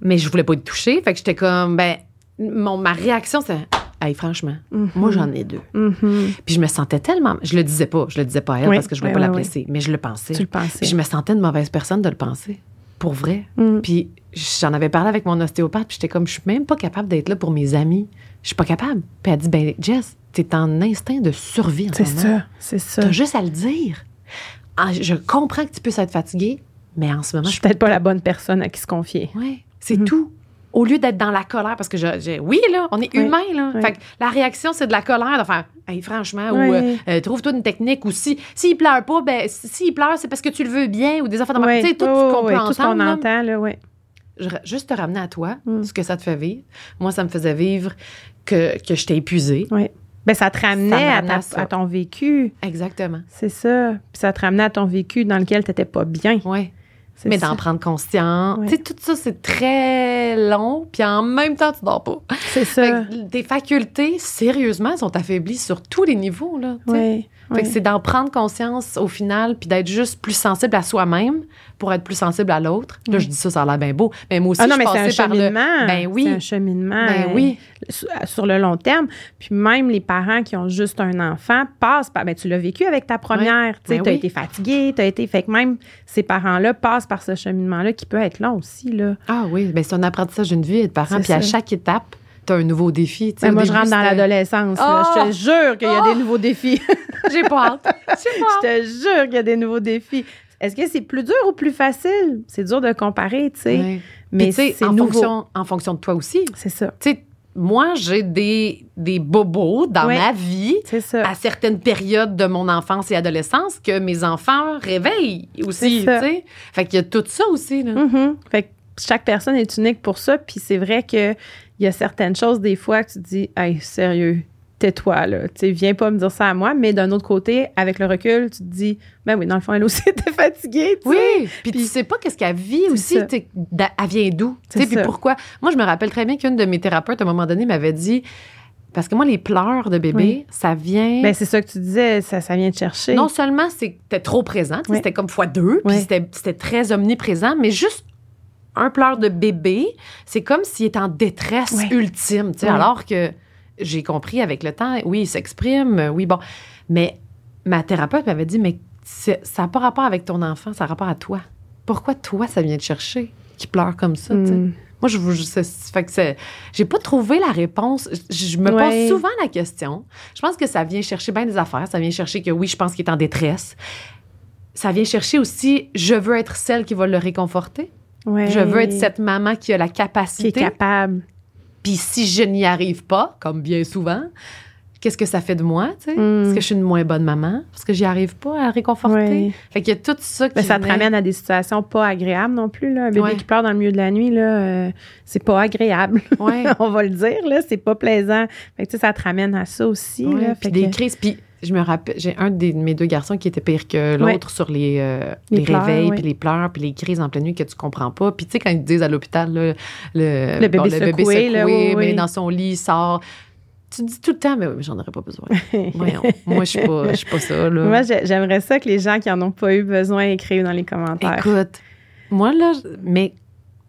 mais je voulais pas y toucher. Fait que j'étais comme, ben, mon, ma réaction, c'est, hey, franchement, Mhm. moi, j'en ai deux. Mhm. Puis je me sentais tellement. Je le disais pas, je le disais pas à elle Oui, parce que je voulais oui, pas la oui, blesser, mais je le pensais. Tu le pensais. Puis je me sentais une mauvaise personne de le penser. Pour vrai. Mm. Puis j'en avais parlé avec mon ostéopathe, puis j'étais comme, je suis même pas capable d'être là pour mes amis. Je suis pas capable. Puis elle dit, ben, Jess, t'es en instinct de survie en C'est ça, c'est ça. T'as juste à le dire. Ah, je comprends que tu puisses être fatigué, mais en ce moment, Je suis peut-être pas la bonne personne à qui se confier. Ouais, c'est Mhm. tout. Au lieu d'être dans la colère, parce que je, oui, là, on est Oui, humain, là. oui. Fait que la réaction, c'est de la colère, de faire, hey, franchement, ou Oui. euh, euh, trouve-toi une technique, ou si, s'il pleure pas, ben, s'il pleure, c'est parce que tu le veux bien, ou des enfants de Tu sais, tout ce qu'on tout ce qu'on entend, là. Je- juste te ramener à toi, Mm. ce que ça te fait vivre. Moi, ça me faisait vivre que, que j'étais épuisée. Ouais. Ben, ça te ramenait, Ça à, ta- ton vécu. Exactement. C'est ça. Puis ça te ramenait à ton vécu dans lequel tu n'étais pas bien. Ouais. Mais d'en prendre conscience. Ouais. Tu sais, tout ça, c'est très long, puis en même temps, tu dors pas. C'est Fait ça. que tes facultés, sérieusement, sont affaiblies sur tous les niveaux. Là, sais. Oui. C'est d'en prendre conscience au final, puis d'être juste plus sensible à soi-même pour être plus sensible à l'autre. Là, je dis ça, ça a l'air bien beau. Mais moi aussi, Ah non, je mais c'est un par le... cheminement. Ben oui. C'est un cheminement. Ben euh, oui. sur- le long terme. Puis même les parents qui ont juste un enfant passent par. Ben, tu l'as vécu avec ta première. Tu Ben tu as oui. été fatigué, tu as été. Fait que même ces parents-là passent par ce cheminement-là qui peut être long aussi. Là. Ah oui, ben c'est un apprentissage d'une vie être parent. C'est Puis à chaque étape, tu as un nouveau défi. Moi, je rentre dans l'adolescence. Oh! Je te jure qu'il y a Oh! des nouveaux défis. J'ai pas hâte. Je te jure qu'il y a des nouveaux défis. Est-ce que c'est plus dur ou plus facile? C'est dur de comparer, tu sais. Mais c'est nouveau. fonction, en fonction de toi aussi. C'est ça. Tu sais, moi, j'ai des, des bobos dans ma vie à certaines périodes de mon enfance et adolescence que mes enfants réveillent aussi. Fait qu'il y a tout ça aussi, là. Mhm. Fait que chaque personne est unique pour ça. Puis c'est vrai qu'il y a certaines choses, des fois, que tu te dis, hey, sérieux, tais-toi, là. Tu viens pas me dire ça à moi. Mais d'un autre côté, avec le recul, tu te dis, ben oui, dans le fond, elle aussi était fatiguée, tu sais. Oui, puis tu Puis- sais pas qu'est-ce qu'elle vit aussi, t'sais, d'a- elle vient d'où, tu C'est sais, puis pourquoi? Moi, je me rappelle très bien qu'une de mes thérapeutes, à un moment donné, m'avait dit, parce que moi, les pleurs de bébé, Oui. ça vient... Ben, c'est ça que tu disais, ça, ça vient te chercher. non seulement c'était trop présent, Oui. c'était comme fois deux, puis Oui. c'était c'était très omniprésent, mais juste un pleur de bébé, c'est comme s'il était en détresse Oui. ultime, tu sais, Oui. alors que j'ai compris avec le temps, oui, il s'exprime, euh, oui, bon, mais ma thérapeute m'avait dit, mais ça n'a pas rapport avec ton enfant, ça a rapport à toi. Pourquoi toi, ça vient te chercher, qui pleure comme ça, tu sais? Mm. Moi, je vous. Fait que. J'ai pas trouvé la réponse. Je, je me Ouais. pose souvent la question. Je pense que ça vient chercher bien des affaires. Ça vient chercher que oui, je pense qu'il est en détresse. Ça vient chercher aussi, je veux être celle qui va le réconforter. Ouais. Je veux être cette maman qui a la Qui est capacité. capable. Puis si je n'y arrive pas, comme bien souvent, qu'est-ce que ça fait de moi? tu sais? Mm. Est-ce que je suis une moins bonne maman? Parce que j'y arrive pas à le réconforter. Fait qu'il y a tout ça qui. Ben, ça te ramène à des situations pas agréables non plus. Là. Un bébé Ouais. qui pleure dans le milieu de la nuit, là, euh, c'est pas agréable. Ouais. On va le dire, là, c'est pas plaisant. Fait que, tu sais, ça te ramène à ça aussi. Ouais, là. puis des crises. Puis je me rappelle, j'ai un de mes deux garçons qui était pire que l'autre sur les, euh, Les les, pleurs, réveils, puis les pleurs, puis les crises en pleine nuit que tu comprends pas. Puis tu sais, quand ils te disent à l'hôpital, le, Le bébé secoué, là, oui, mais oui. dans son lit, il sort. Tu dis tout le temps, mais oui, mais j'en aurais pas besoin. Voyons, moi, je suis pas, je suis pas ça, là. Moi, j'ai- j'aimerais ça que les gens qui en ont pas eu besoin écrivent dans les commentaires. Écoute, moi, là, mais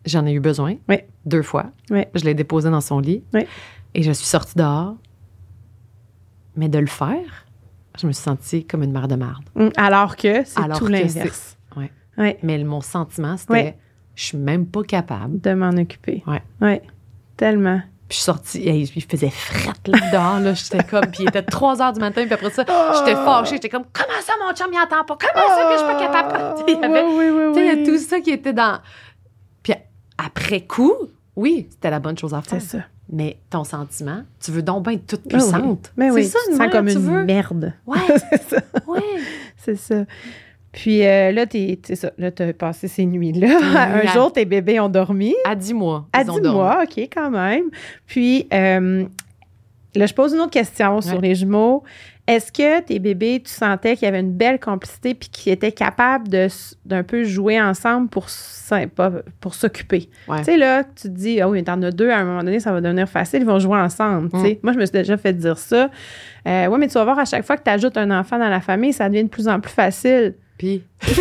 j'en ai eu besoin. Oui. Deux fois. Oui. Je l'ai déposé dans son lit. Oui. Et je suis sortie dehors. Mais de le faire, je me suis sentie comme une mère de marde. Mm, Alors que c'est tout l'inverse. Ouais. Ouais, Mais mon sentiment, c'était, je suis même pas capable. de m'en occuper. Ouais. Ouais, tellement. Puis je suis sortie, et il faisait frette là dehors, là. J'étais comme, puis il était 3 heures du matin, puis après ça, j'étais fâchée. J'étais comme, comment ça, mon chum, il entend pas? Comment ça que je suis pas capable? Sais, il y avait- Ah, oui, oui, sais, il y a oui. tout ça qui était dans. Puis après coup, oui, c'était la bonne chose à faire. C'est ça. Mais ton sentiment, tu veux donc bien être toute Ah oui. puissante. Mais oui, c'est ça, tu te sens comme tu une veux. merde. Ouais, c'est ça. ouais. C'est ça. Puis euh, là, t'es, ça. Là, t'as passé ces nuits-là. Un à- jour, tes bébés ont dormi. À 10 mois. À ils ont 10 dormi. mois, OK, quand même. Puis euh, là, je pose une autre question sur les jumeaux. Est-ce que tes bébés, tu sentais qu'il y avait une belle complicité puis qu'ils étaient capables de, d'un peu jouer ensemble pour, pour s'occuper? Ouais. Tu sais, là, tu te dis, ah oui, t'en as deux, à un moment donné, ça va devenir facile, ils vont jouer ensemble. Mm. Moi, je me suis déjà fait dire ça. Euh, oui, mais tu vas voir, à chaque fois que tu ajoutes un enfant dans la famille, ça devient de plus en plus facile. Puis,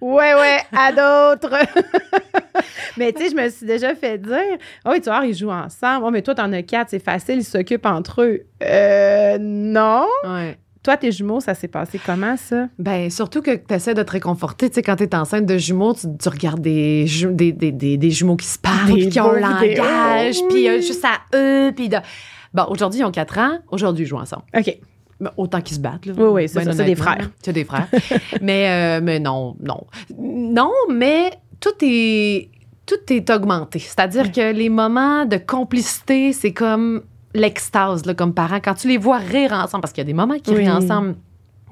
Ouais, ouais, à d'autres. mais tu sais, je me suis déjà fait dire, oh, tu vois, ils jouent ensemble. Oh, mais toi, t'en as quatre, c'est facile, ils s'occupent entre eux. Euh, non. ouais. Toi, tes jumeaux, ça s'est passé comment, ça? Ben, surtout que tu essaies de te réconforter. Tu sais, quand tu es enceinte de jumeaux, tu, tu regardes des, ju- des, des, des, des jumeaux qui se parlent, puis qui ont un langage, puis euh, juste à eux, puis de... Bon, aujourd'hui, ils ont 4 ans. Aujourd'hui, ils jouent ensemble. OK. Ben, Autant qu'ils se battent. Là, Oui, oui, c'est Ben ça, c'est des frères. C'est des frères. mais, euh, mais non, non. Non, mais tout est, tout est augmenté. C'est-à-dire Ouais. que les moments de complicité, c'est comme l'extase, comme parents. Quand tu les vois rire ensemble, parce qu'il y a des moments qui Oui. rient ensemble,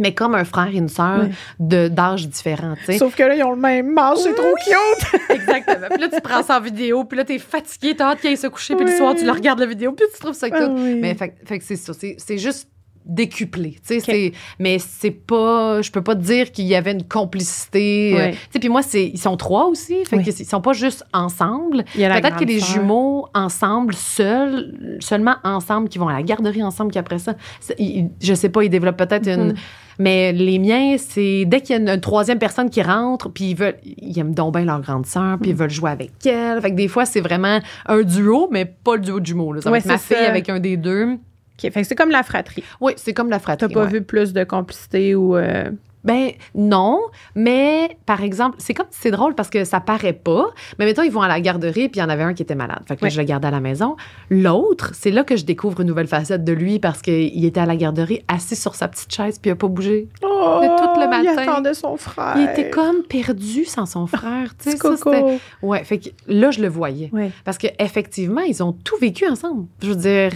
mais comme un frère et une sœur Oui. d'âge sais. Sauf que là, ils ont le même manche, c'est trop cute. Exactement. Puis là, tu prends ça en vidéo, puis là, t'es fatigué, t'as hâte qu'il aille se coucher, puis le Oui. soir, tu le regardes la vidéo, puis tu trouves ça cute. Ah oui. Mais fait, fait que c'est ça. C'est juste décuplé. C'est, mais c'est pas. Je peux pas te dire qu'il y avait une complicité. euh, puis moi, c'est, ils sont trois aussi. Fait Oui. sont pas juste ensemble. Peut-être que les sœur. jumeaux ensemble, seuls, seulement ensemble, qui vont à la garderie ensemble, qui après ça, ils- je sais pas, ils développent peut-être une. Mhm. Mais les miens, c'est dès qu'il y a une, une troisième personne qui rentre, puis ils veulent, ils aiment donc bien leur grande sœur, Mm. puis ils veulent jouer avec elle. Fait que des fois, c'est vraiment un duo, mais pas le duo de jumeaux. Là. Ça va Ouais, être ma fille ça. avec un des deux. OK, fait que c'est comme la fratrie. Oui, c'est comme la T'as fratrie. pas ouais. vu plus de complicité ou... euh, Ben non, mais par exemple, c'est comme c'est drôle parce que ça paraît pas, mais mettons ils vont à la garderie puis il y en avait un qui était malade. Fait que là, Ouais. je le gardais à la maison. L'autre, c'est là que je découvre une nouvelle facette de lui parce qu'il était à la garderie assis sur sa petite chaise puis il a pas bougé. Oh, tout le Il matin. attendait son frère. Il était comme perdu sans son frère, tu sais. Ouais, fait que là je le voyais Ouais. parce que effectivement, ils ont tout vécu ensemble. Je veux dire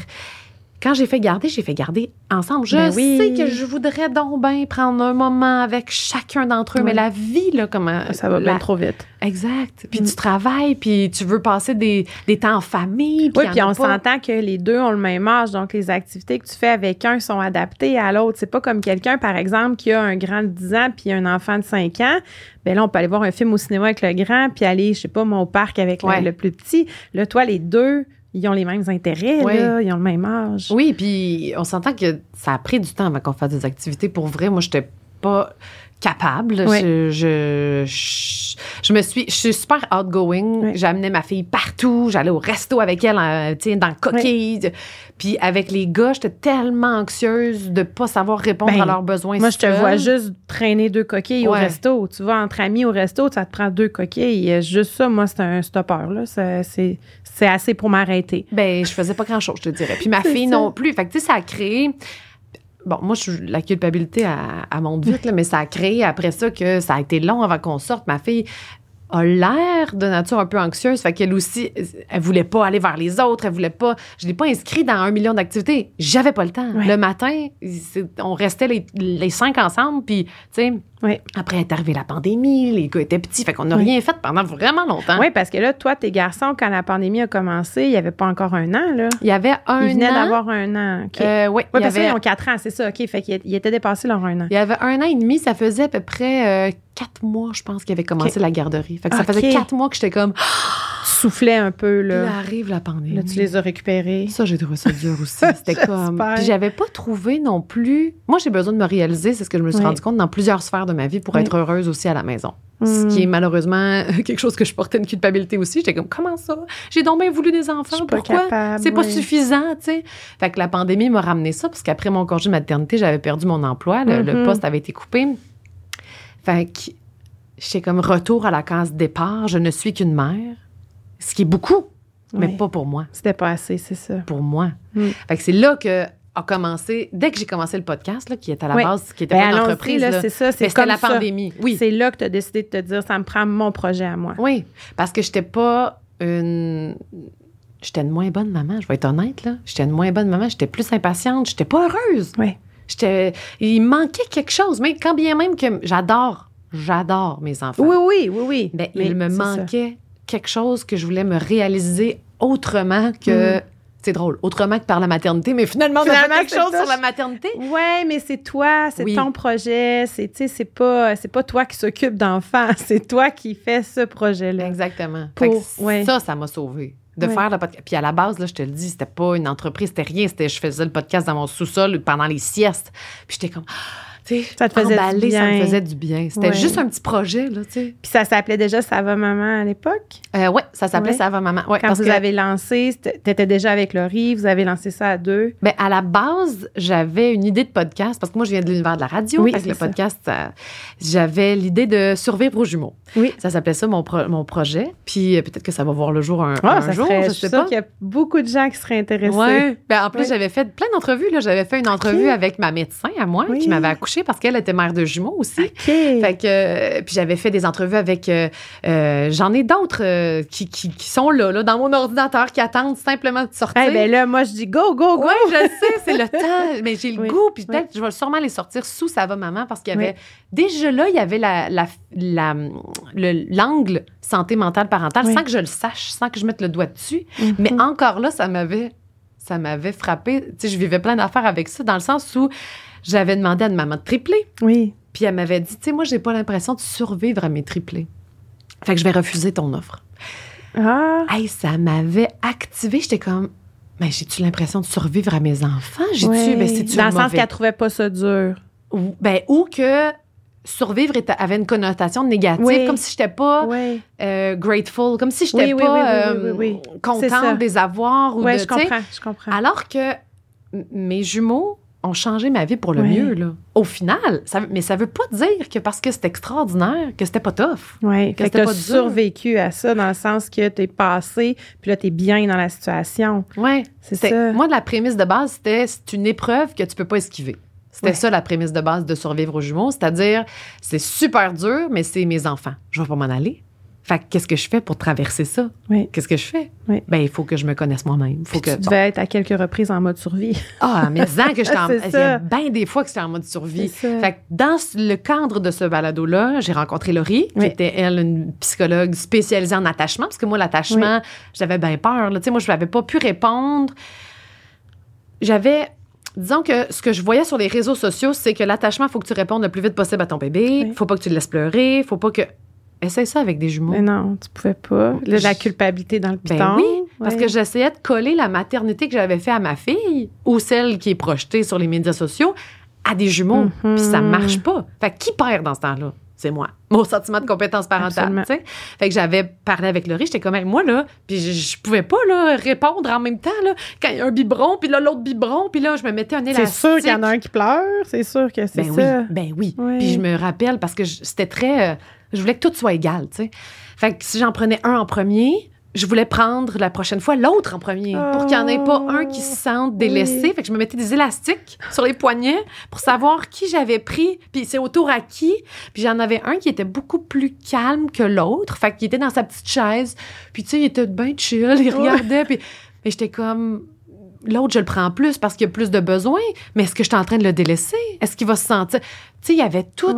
quand j'ai fait garder, j'ai fait garder ensemble. Je Ben oui. sais que je voudrais donc bien prendre un moment avec chacun d'entre eux, mais la vie, là, comme. euh, Ça va la- bien trop vite. Exact. Puis Mm. tu travailles, puis tu veux passer des, des temps en famille. Oui, puis en a on s'entend que les deux ont le même âge, donc les activités que tu fais avec un sont adaptées à l'autre. C'est pas comme quelqu'un, par exemple, qui a un grand de 10 ans puis un enfant de 5 ans. Ben là, on peut aller voir un film au cinéma avec le grand puis aller, je sais pas, moi, au parc avec le- le, plus petit. Là, toi, les deux, ils ont les mêmes intérêts, là, ils ont le même âge. Oui, puis on s'entend que ça a pris du temps avant qu'on fasse des activités. Pour vrai, moi, j'étais pas capable. Je, je, je, je me suis, je suis super outgoing. J'amenais ma fille partout. J'allais au resto avec elle, euh, tu sais, dans le coquille. Puis avec les gars, j'étais tellement anxieuse de pas savoir répondre Ben, à leurs besoins. Moi, je te vois juste traîner deux coquilles au resto. Tu vas entre amis au resto, ça te prend deux coquilles. Juste ça, moi, c'est un stopper. Là. C'est c'est assez pour m'arrêter. Ben, je faisais pas grand chose, je te dirais. Puis ma fille ça. non plus. Fait que, tu sais, ça a créé. Bon, moi, je, la culpabilité, elle monte vite, mais ça a créé après ça que ça a été long avant qu'on sorte. Ma fille a l'air de nature un peu anxieuse. Fait qu'elle aussi, elle voulait pas aller vers les autres. Elle voulait pas. Je l'ai pas inscrit dans un million d'activités. J'avais pas le temps. Ouais. Le matin, on restait les, les cinq ensemble. Puis, tu sais, Ouais. après est arrivée la pandémie. Les gars étaient petits. Fait qu'on n'a Ouais. rien fait pendant vraiment longtemps. Oui, parce que là, toi, tes garçons, quand la pandémie a commencé, il n'y avait pas encore un an. Là. Il y avait un Ils venaient an. d'avoir un an. OK. Euh, oui, parce qu'ils avait- ont quatre ans, c'est ça. OK. Fait qu'ils ils étaient dépassés leur un an. Il y avait un an et demi, ça faisait à peu près euh, quatre mois, je pense, qu'il avait commencé la garderie. Fait que ça faisait quatre mois que j'étais comme, Tu soufflais un peu, là là. arrive la pandémie. Là, tu les as récupérés. Ça, j'ai trouvé ça dur aussi. C'était comme. Puis j'avais pas trouvé non plus. Moi, j'ai besoin de me réaliser, c'est ce que je me suis Oui. rendu compte dans plusieurs sphères de ma vie pour Oui. être heureuse aussi à la maison. Ce Hmm. qui est malheureusement quelque chose que je portais une culpabilité aussi. J'étais comme, comment ça? J'ai donc bien voulu des enfants. Pourquoi? C'est pas suffisant, tu sais. Fait que la pandémie m'a ramené ça parce qu'après mon congé de maternité, j'avais perdu mon emploi. Le, le Mhm. poste avait été coupé. Fait que j'étais comme retour à la case départ. Je ne suis qu'une mère. Ce qui est beaucoup, mais pas pour moi C'était pas assez, c'est ça. pour moi. Mm. Fait que c'est là que a commencé, dès que j'ai commencé le podcast, là, qui est à la Oui. base, qui était Ben, pas une entreprise, là, là, c'est ça. C'est comme la ça. pandémie. Oui. C'est là que tu as décidé de te dire, ça me prend mon projet à moi. Oui, parce que j'étais pas une. J'étais une moins bonne maman, je vais être honnête, là. J'étais une moins bonne maman, j'étais plus impatiente, j'étais pas heureuse. Oui. Il me manquait quelque chose, mais quand bien même que j'adore, j'adore mes enfants. Oui, oui, oui, oui. Ben, Mais il me ça. manquait quelque chose que je voulais me réaliser autrement que. Mm. C'est drôle, autrement que par la maternité, mais finalement, on a fait Finalement, quelque chose ça. sur la maternité. Ouais, mais c'est toi, c'est Oui. ton projet, c'est tu sais, c'est pas c'est pas toi qui s'occupe d'enfants, c'est toi qui fais ce projet-là. Exactement. Pour- ouais. Ça, ça m'a sauvé de faire le podcast. Puis à la base, là, je te le dis, c'était pas une entreprise, c'était rien. C'était, je faisais le podcast dans mon sous-sol pendant les siestes. Puis j'étais comme, tu sais, Ça te faisait du emballée, ça me bien. faisait du bien. C'était Ouais. juste un petit projet, là, tu sais. Puis ça s'appelait déjà Ça va maman à l'époque? Euh, ouais, ça s'appelait Ouais. Ça va maman. Ouais, Quand parce vous que, avez lancé, t'étais déjà avec Laurie, vous avez lancé ça à deux. ben, à la base, j'avais une idée de podcast parce que moi, je viens de l'univers de la radio. Oui, fait que le ça. podcast, ça- j'avais l'idée de survivre aux jumeaux. Oui. Ça s'appelait ça, mon, pro- mon projet. Puis euh, peut-être que ça va voir le jour un, Ah, un ça jour, serait, je sais pas. qu'il y a beaucoup de gens qui seraient intéressés. Ouais. Ben, en plus, j'avais fait plein d'entrevues. Là. J'avais fait une entrevue avec ma médecin à moi, Oui. qui m'avait parce qu'elle était mère de jumeaux aussi. OK. Fait que, euh, puis j'avais fait des entrevues avec. euh, euh, J'en ai d'autres qui, qui, qui sont là, là, dans mon ordinateur, qui attendent simplement de sortir. Eh ben là, moi, je dis go, go, go. Oui, je sais, c'est le temps. Mais j'ai le Oui, goût, puis oui. peut-être je vais sûrement les sortir sous Ça va maman parce qu'il y avait. Oui. Déjà là, il y avait la, la, la- le- l'angle santé mentale parentale Oui. sans que je le sache, sans que je mette le doigt dessus. Mhm. Mais encore là, ça m'avait, ça m'avait frappé. Tu sais, je vivais plein d'affaires avec ça, dans le sens où j'avais demandé à une maman de tripler. Oui. Puis elle m'avait dit, tu sais, moi, j'ai pas l'impression de survivre à mes triplés. Fait que je vais refuser ton offre. Ah. Hey, ça m'avait activé. J'étais comme, mais j'ai-tu l'impression de survivre à mes enfants? J'ai-tu, Ouais. ben, c'est-tu Dans le sens qu'elle trouvait pas ça dur. ou, ben, ou que survivre était- avait une connotation négative, Oui. comme si j'étais pas Oui. euh, grateful, comme si j'étais Oui, oui, pas oui, oui, euh, oui, oui, oui. Contente ça. de les avoir ou Oui, de, je comprends, je comprends. Alors que mes jumeaux ont changé ma vie pour le Oui. mieux, là. Au final, ça, mais ça veut pas dire que parce que c'était extraordinaire, que c'était pas tough. Oui, que pas dur. survécu à ça dans le sens que t'es passé, puis là, t'es bien dans la situation. Ouais. C'est ça. Moi, la prémisse de base, c'était c'est une épreuve que tu peux pas esquiver. C'était Ouais. ça la prémisse de base de survivre aux jumeaux, c'est-à-dire c'est super dur, mais c'est mes enfants. Je vais pas m'en aller. Fait que qu'est-ce que je fais pour traverser ça? Oui. Qu'est-ce que je fais? Oui. Ben, il faut que je me connaisse moi-même. Faut Puis que, tu devais être à quelques reprises en mode survie. Ah, mais en que j'étais en... Il y a bien des fois que j'étais en mode survie. Fait que dans le cadre de ce balado-là, j'ai rencontré Laurie, qui était, elle, une psychologue spécialisée en attachement, parce que moi, l'attachement, j'avais bien peur. là. Moi, je n'avais pas pu répondre. J'avais. Disons que ce que je voyais sur les réseaux sociaux, c'est que l'attachement, il faut que tu répondes le plus vite possible à ton bébé. Oui. faut pas que tu le laisses pleurer. faut pas que. Essaye ça avec des jumeaux. Mais non, tu pouvais pas. Là, la culpabilité dans le piton. Ben oui, parce que j'essayais de coller la maternité que j'avais fait à ma fille ou celle qui est projetée sur les médias sociaux à des jumeaux. Mhm. Puis ça marche pas. Fait qui perd dans ce temps-là? C'est moi. Mon sentiment de compétence parentale. Fait que j'avais parlé avec Laurie, j'étais comme, Hey, moi, là, puis je, je pouvais pas là, répondre en même temps, là, quand il y a un biberon, puis là, l'autre biberon, puis là, je me mettais un élastique. C'est sûr qu'il y en a un qui pleure, c'est sûr que c'est Ben ça. oui, ben oui. Oui. Puis je me rappelle parce que c'était très. euh, je voulais que tout soit égal, tu sais. Fait que si j'en prenais un en premier, je voulais prendre la prochaine fois l'autre en premier pour qu'il n'y en ait pas un qui se sente délaissé. Oui. Fait que je me mettais des élastiques sur les poignets pour savoir qui j'avais pris, puis c'est autour à qui. Puis j'en avais un qui était beaucoup plus calme que l'autre. Fait qu'il était dans sa petite chaise, puis tu sais, il était bien chill, il regardait, puis mais j'étais comme l'autre, je le prends plus parce qu'il y a plus de besoins, mais est-ce que je suis en train de le délaisser? Est-ce qu'il va se sentir? Tu sais, il y avait tout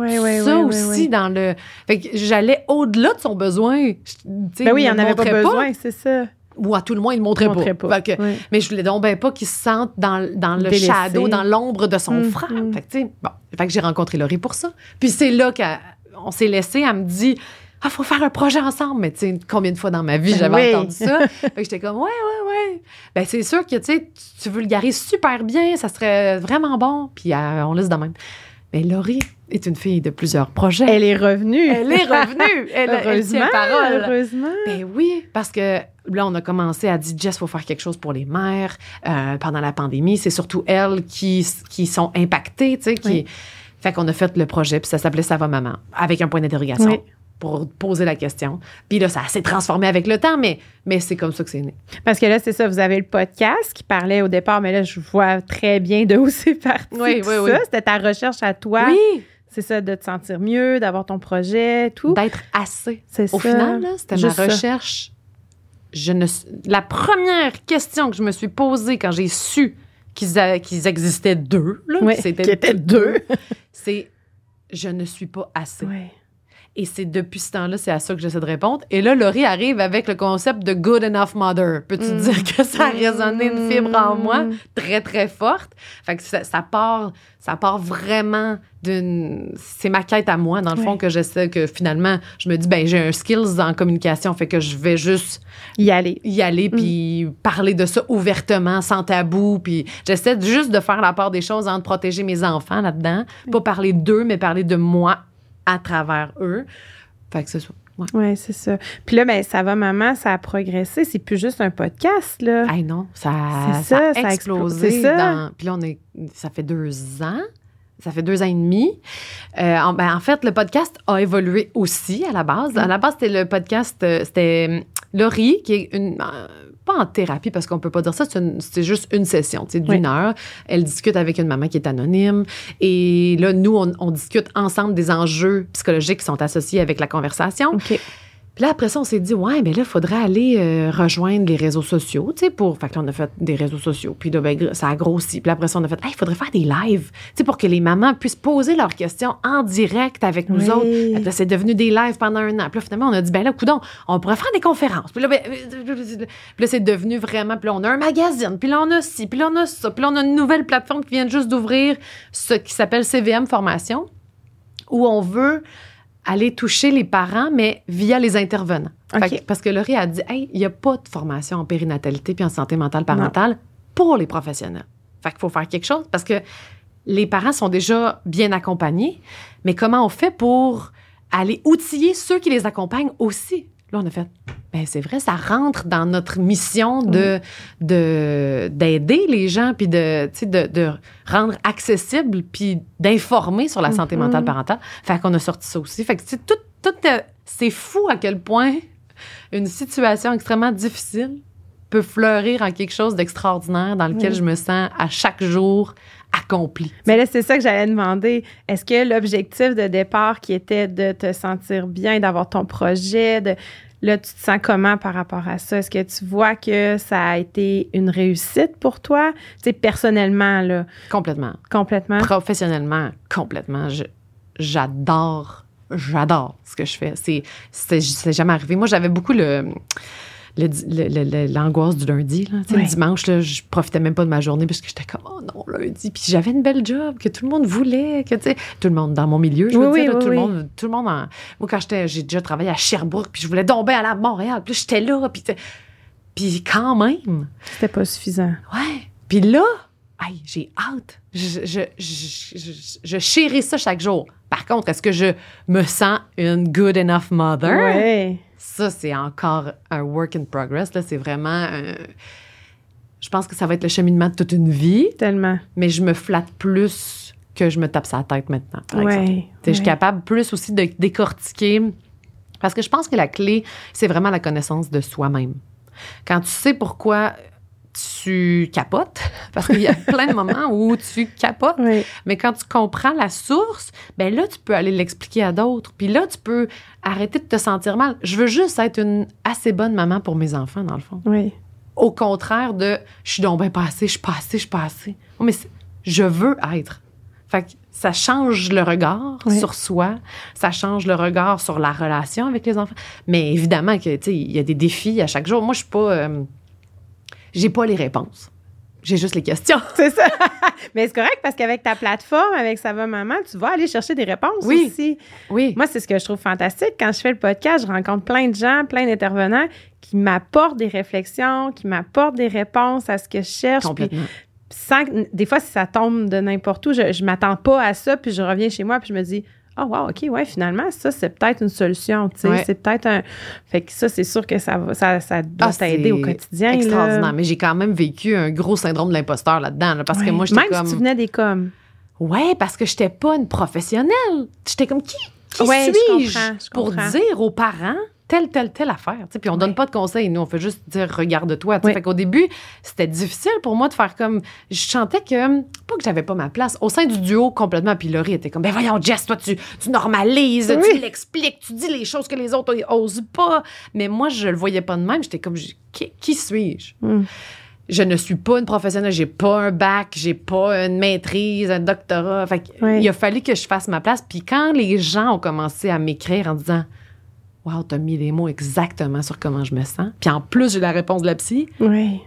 ça aussi dans le. Fait que j'allais au-delà de son besoin. Ben oui, il n'y en avait pas besoin, c'est ça. Ou à tout le moins, il ne montrait, pas. pas. Fait que- Ouais. Mais je voulais donc ben pas qu'il se sente dans, dans le Délaissé. shadow, dans l'ombre de son Mhm. frère. Fait que, bon. Fait que j'ai rencontré Laurie pour ça. Puis c'est là qu'elle on s'est laissé, elle me dit ah, faut faire un projet ensemble. Mais tu sais, combien de fois dans ma vie j'avais entendu ça? fait que j'étais comme, ouais, ouais, ouais. Ben, c'est sûr que, tu sais, tu vulgarises super bien, ça serait vraiment bon. Puis euh, on laisse de même. Mais Laurie est une fille de plusieurs projets. Elle est revenue. Elle est revenue. Elle, heureusement, elle parole. heureusement. Ben oui, parce que là, on a commencé à dire, Jess, faut faire quelque chose pour les mères euh, pendant la pandémie. C'est surtout elles qui, qui sont impactées, tu sais, qui... Oui. Fait qu'on a fait le projet, puis ça s'appelait Ça va maman, avec un point d'interrogation. Oui. Pour poser la question. Puis là, ça s'est transformé avec le temps, mais, mais c'est comme ça que c'est né. Parce que là, c'est ça, vous avez le podcast qui parlait au départ, mais là, je vois très bien de où c'est parti. Oui, oui, ça. oui. C'était ta recherche à toi. Oui! C'est ça, de te sentir mieux, d'avoir ton projet, tout. D'être assez. C'est Au ça. final, là, c'était ma ça. recherche. Je ne, la première question que je me suis posée quand j'ai su qu'ils a- qu'ils existaient deux, là, Oui, c'était étaient deux. c'est je ne suis pas assez. Ouais. Et c'est depuis ce temps-là, c'est à ça que j'essaie de répondre. Et là, Laurie arrive avec le concept de good enough mother. Peux-tu Mm. dire que ça a résonné une fibre en moi? Mm. très, très forte? Fait que ça, ça part, ça part vraiment d'une. C'est ma quête à moi, dans le fond, que j'essaie que finalement, je me dis, ben, j'ai un skills en communication, fait que je vais juste Y aller. y aller puis parler de ça ouvertement, sans tabou. Puis j'essaie de- juste de faire la part des choses entre protéger mes enfants là-dedans. Pas parler d'eux, mais parler de moi à travers eux. Fait que c'est ça. Ouais. Oui, c'est ça. Puis là, ben, ça va, maman, ça a progressé. C'est plus juste un podcast, là. Hey non, ça, C'est ça, ça, a ça explosé. ça. Puis là, on est, ça fait deux ans. Ça fait deux ans et demi. Euh, en, ben, en fait, le podcast a évolué aussi à la base. À la base, c'était le podcast, euh, c'était euh, Laurie, qui est une. Pas en thérapie, parce qu'on peut pas dire ça, c'est juste une session, tu sais, d'une Oui. heure. Elle discute avec une maman qui est anonyme. Et là, nous, on, on discute ensemble des enjeux psychologiques qui sont associés avec la conversation. Puis là, après ça, on s'est dit, ouais, mais là, il faudrait aller euh, rejoindre les réseaux sociaux, tu sais, pour. Fait que là, on a fait des réseaux sociaux. Puis là, ben, ça a grossi. Puis là, après ça, on a fait, hey, il faudrait faire des lives, tu sais, pour que les mamans puissent poser leurs questions en direct avec nous Oui. autres. Fait que là, c'est devenu des lives pendant un an. Puis là, finalement, on a dit, ben là, coudon, on pourrait faire des conférences. Puis là, ben, euh, puis là, c'est devenu vraiment. Puis là, on a un magazine. Puis là, on a ci. Puis là, on a ça. Puis là, on a une nouvelle plateforme qui vient juste d'ouvrir, ce qui s'appelle CVM Formation, où on veut aller toucher les parents, mais via les intervenants. Que- parce que Laurie a dit, hey, il n'y a pas de formation en périnatalité puis en santé mentale parentale pour les professionnels. Fait qu'il faut faire quelque chose parce que les parents sont déjà bien accompagnés, mais comment on fait pour aller outiller ceux qui les accompagnent aussi? Là, on a fait, ben c'est vrai, ça rentre dans notre mission de de- d'aider les gens puis de, de, de rendre accessible puis d'informer sur la santé Mhm. mentale parentale. Fait qu'on a sorti ça aussi. Fait que tu sais, tout, tout euh, c'est fou à quel point une situation extrêmement difficile peut fleurir en quelque chose d'extraordinaire dans lequel je me sens à chaque jour accompli. Mais là, c'est ça que j'allais demander. Est-ce que l'objectif de départ qui était de te sentir bien, d'avoir ton projet, de là, tu te sens comment par rapport à ça? Est-ce que tu vois que ça a été une réussite pour toi? Tu sais, personnellement, là, Complètement. complètement? Professionnellement, complètement. J'adore, j'adore ce que je fais. C'est, jamais arrivé. Moi, j'avais beaucoup le- l'angoisse du lundi. Là. Le dimanche, là, je profitais même pas de ma journée parce que j'étais comme, oh non, lundi. Puis j'avais une belle job que tout le monde voulait, que tout le monde dans mon milieu, je veux Oui, dire, oui, là, tout, le monde, tout le monde. en- moi, quand j'étais, j'ai déjà travaillé à Sherbrooke, puis je voulais tomber à la Montréal, puis j'étais là, puis, puis quand même. C'était pas suffisant. Ouais. Puis là, j'ai hâte. Je, je, je- je chéris ça chaque jour. Par contre, est-ce que je me sens une good enough mother? Ouais. Ça, c'est encore un work in progress. Là, c'est vraiment. un- Je pense que ça va être le cheminement de toute une vie, Tellement. mais je me flatte plus que je me tape sa tête maintenant. Par exemple. Ouais. Tu sais, Je suis capable plus aussi de décortiquer. Parce que je pense que la clé, c'est vraiment la connaissance de soi-même. Quand tu sais pourquoi tu capotes, parce qu'il y a plein de moments où tu capotes, mais quand tu comprends la source, ben là, tu peux aller l'expliquer à d'autres. Puis là, tu peux arrêter de te sentir mal. Je veux juste être une assez bonne maman pour mes enfants, dans le fond. Ouais. Au contraire de je suis donc bien pas assez, je suis pas assez, je suis pas assez. Oh, mais je veux être. Fait que ça change le regard sur soi, ça change le regard sur la relation avec les enfants. Mais évidemment que tu sais, il y a des défis à chaque jour. Moi, je suis pas euh, j'ai pas les réponses. j'ai juste les questions. C'est ça. Mais c'est correct parce qu'avec ta plateforme, avec Ça va maman, tu vas aller chercher des réponses Oui. aussi. Oui. Moi, c'est ce que je trouve fantastique. Quand je fais le podcast, je rencontre plein de gens, plein d'intervenants qui m'apportent des réflexions, qui m'apportent des réponses à ce que je cherche. Puis sans des fois, si ça tombe de n'importe où, je, je m'attends pas à ça, puis je reviens chez moi, puis je me dis, oh wow, ok, ouais, finalement, ça, c'est peut-être une solution, Ouais. c'est peut-être un... Fait que ça, c'est sûr que ça, ça, ça doit Ah, t'aider au quotidien, là. Extraordinaire. Mais j'ai quand même vécu un gros syndrome de l'imposteur là-dedans, là, parce que moi, j'étais Même comme. si tu venais des coms. Ouais, parce que j'étais pas une professionnelle. J'étais comme qui, qui Ouais, suis-je pour dire aux parents telle, telle, telle affaire. Puis on donne pas de conseils, nous, on fait juste dire regarde-toi. Ouais. Fait qu'au début, c'était difficile pour moi de faire comme. Je sentais que, pas que j'avais pas ma place. Au sein du duo, complètement. Puis Laurie était comme, ben voyons, Jess, toi, tu, tu normalises, Oui. tu l'expliques, tu dis les choses que les autres osent pas. Mais moi, je le voyais pas de même. J'étais comme, qui, qui suis-je? Mm. je ne suis pas une professionnelle, j'ai pas un bac, j'ai pas une maîtrise, un doctorat. Fait il a fallu que je fasse ma place. Puis quand les gens ont commencé à m'écrire en disant Wow, t'as mis les mots exactement sur comment je me sens. Puis en plus, j'ai la réponse de la psy. Oui.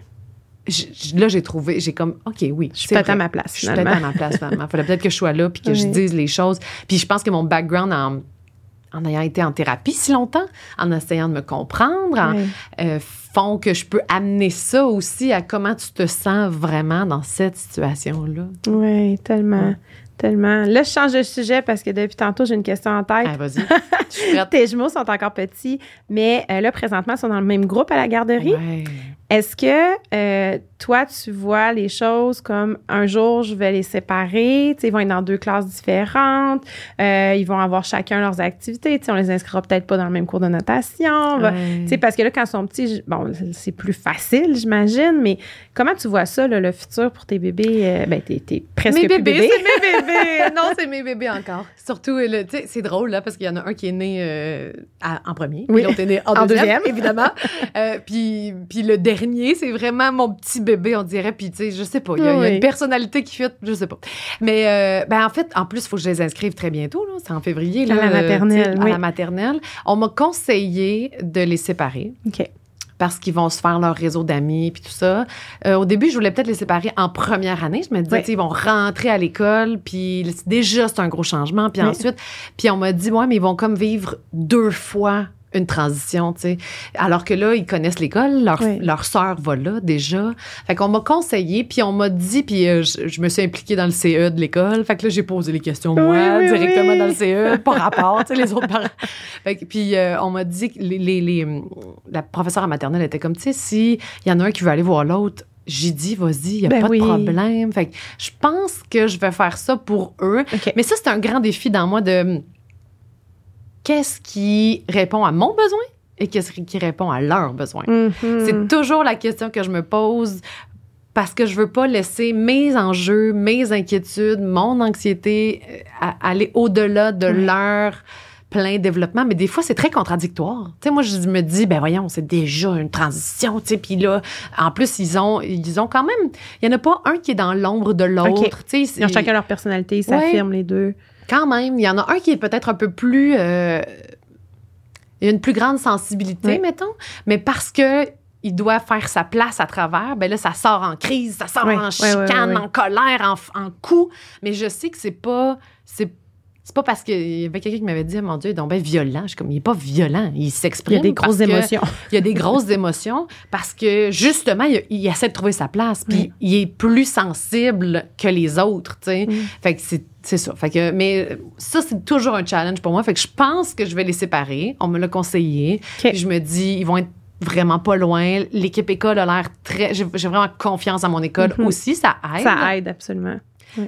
là, j'ai trouvé, j'ai comme, OK, oui. Je suis peut-être à ma place, Je suis peut-être à ma place, finalement. Fallait peut-être que je sois là puis que je dise les choses. Puis je pense que mon background en, en ayant été en thérapie si longtemps, en essayant de me comprendre, en, Oui. euh, font que je peux amener ça aussi à comment tu te sens vraiment dans cette situation-là. Oui, tellement. Ouais. Tellement. Là, je change de sujet parce que depuis tantôt, j'ai une question en tête. Ah, vas-y. Tes jumeaux sont encore petits, mais euh, là, présentement, ils sont dans le même groupe à la garderie. Ouais. Est-ce que euh, toi, tu vois les choses comme un jour, je vais les séparer, ils vont être dans deux classes différentes, euh, ils vont avoir chacun leurs activités, on les inscrira peut-être pas dans le même cours de notation, Ouais. parce que là, quand ils sont petits, bon, c'est plus facile, j'imagine, mais comment tu vois ça, là, le futur pour tes bébés? euh, ben, t'es, t'es presque mes plus bébés, bébé. c'est mes bébés. non, c'est mes bébés encore. Surtout, euh, c'est drôle là parce qu'il y en a un qui est né à- en premier, puis Oui. l'autre est né en, En deuxième, deuxième. évidemment. Puis, puis le dernier, c'est vraiment mon petit bébé, on dirait. Puis tu sais, je sais pas, il y, a, il y a Oui. une personnalité qui fit, je sais pas. Mais euh, ben en fait, en plus, il faut que je les inscrive très bientôt. Là, c'est en février. À la maternelle, oui. À la maternelle, on m'a conseillé de les séparer OK. parce qu'ils vont se faire leur réseau d'amis puis tout ça. Euh, au début, je voulais peut-être les séparer en première année. Je me disais, sais, ils vont rentrer à l'école, puis déjà, c'est un gros changement. Puis ensuite, puis on m'a dit, ouais, mais ils vont comme vivre deux fois une transition, tu sais. Alors que là, ils connaissent l'école, leur, Ouais. leur sœur va là déjà. Fait qu'on m'a conseillé, puis on m'a dit, puis euh, je, je me suis impliquée dans le CE de l'école. Fait que là, j'ai posé les questions, moi, Oui, oui, directement oui. dans le CE, pas rapport, tu sais, les autres parents. Fait que- puis euh, on m'a dit que les, les- les- la professeure à maternelle était comme, tu sais, si il y en a un qui veut aller voir l'autre, j'ai dit, vas-y, il n'y a Ben pas oui. de problème. Fait que je pense que je vais faire ça pour eux. Mais ça, c'est un grand défi dans moi de qu'est-ce qui répond à mon besoin et qu'est-ce qui répond à leurs besoins. Mhm. C'est toujours la question que je me pose parce que je veux pas laisser mes enjeux, mes inquiétudes, mon anxiété euh, aller au-delà de Ouais. leur plein développement. Mais des fois, c'est très contradictoire. Tu sais, moi, je me dis, ben voyons, c'est déjà une transition, tu sais. Puis là, en plus, ils ont, ils ont quand même, il y en a pas un qui est dans l'ombre de l'autre. Tu sais, Ils ont chacun leur personnalité, ils s'affirment les deux. Quand même, il y en a un qui est peut-être un peu plus. euh, il y a une plus grande sensibilité, Oui. mettons, mais parce que. Il doit faire sa place à travers. Ben là, ça sort en crise, ça sort Oui, en chicane, oui, oui. en colère, en, en coup. Mais je sais que c'est pas. C'est c'est pas parce qu'il y avait quelqu'un qui m'avait dit, mon Dieu, il est donc bien violent. Je suis comme, il est pas violent. Il Il y s'exprime. a des grosses émotions. il y a des grosses émotions parce que justement, il, il essaie de trouver sa place. Puis Oui. il est plus sensible que les autres, tu sais. Mm. Fait que c'est c'est ça. Fait que, mais ça, c'est toujours un challenge pour moi. Fait que je pense que je vais les séparer. On me l'a conseillé. Puis je me dis, ils vont être vraiment pas loin. L'équipe école a l'air très. J'ai vraiment confiance en mon école Mhm. aussi. Ça aide. Ça aide absolument.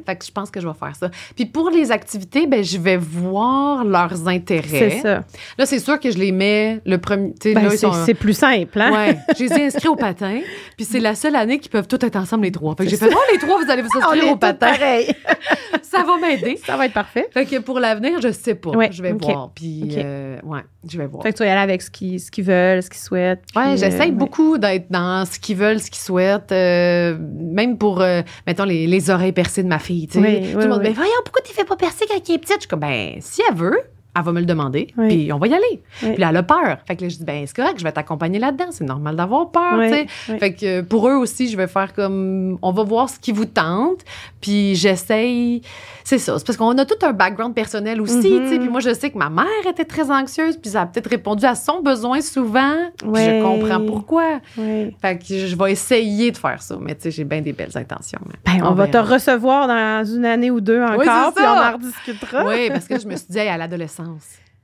Fait que je pense que je vais faire ça. Puis pour les activités, ben je vais voir leurs intérêts. C'est ça. Là, c'est sûr que je les mets le premier. Ben, c'est, sont- plus simple, hein? Ouais, je les ai inscrits au patin, puis c'est la seule année qu'ils peuvent tous être ensemble les trois. Fait que j'ai fait, oh, les trois, vous allez vous inscrire au patin. pareils. Ça va m'aider. ça va être parfait. Fait que pour l'avenir, je sais pas. Ouais, je vais voir. Puis, euh, ouais, je vais voir. Fait que tu vas y aller avec ce qu'ils, ce qu'ils veulent, ce qu'ils souhaitent. Ouais, puis, j'essaie euh, ouais. beaucoup d'être dans ce qu'ils veulent, ce qu'ils souhaitent, euh, même pour, euh, mettons, les, les oreilles percées de ma fille. Tu sais. Oui, Tout le monde oui. dit, voyons, pourquoi tu fais pas percer quand elle est petite? Je suis comme, ben, si elle veut, elle va me le demander, Oui. puis on va y aller. Oui. Puis là, elle a peur. Fait que là, je dis, ben, c'est correct, je vais t'accompagner là-dedans. C'est normal d'avoir peur, Oui, tu sais. Fait que pour eux aussi, je vais faire comme, on va voir ce qui vous tente, puis j'essaye. C'est ça. C'est parce qu'on a tout un background personnel aussi, Mhm. tu sais. Puis moi, je sais que ma mère était très anxieuse, puis ça a peut-être répondu à son besoin souvent. Puis je comprends pourquoi. Fait que je vais essayer de faire ça. Mais tu sais, j'ai bien des belles intentions. Ben, on, va te recevoir dans une année ou deux encore, puis on en rediscutera. Oui, parce que je me suis dit, hey, à l'adolescence,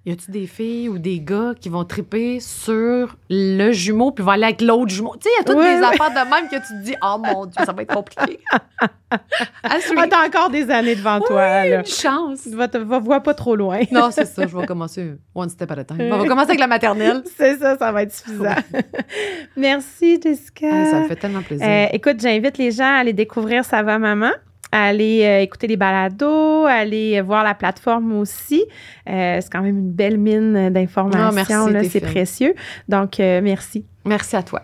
y a-tu des filles ou des gars qui vont triper sur le jumeau puis vont aller avec l'autre jumeau? Tu sais, il y a toutes Oui, des oui. affaires de même que tu te dis, oh mon Dieu, ça va être compliqué. Ah, t'as encore des années devant toi, là. Une chance. Va, te, va, vois pas trop loin. Non, c'est ça, je vais commencer one step at a time. On va commencer avec la maternelle. C'est ça, ça va être suffisant. Merci, Jessica. Ah, ça me fait tellement plaisir. Euh, écoute, j'invite les gens à aller découvrir Ça va maman, à aller euh, écouter les balados, à aller euh, voir la plateforme aussi. Euh, c'est quand même une belle mine Ah, d'informations, t'es c'est précieux. Donc, euh, merci. Merci à toi.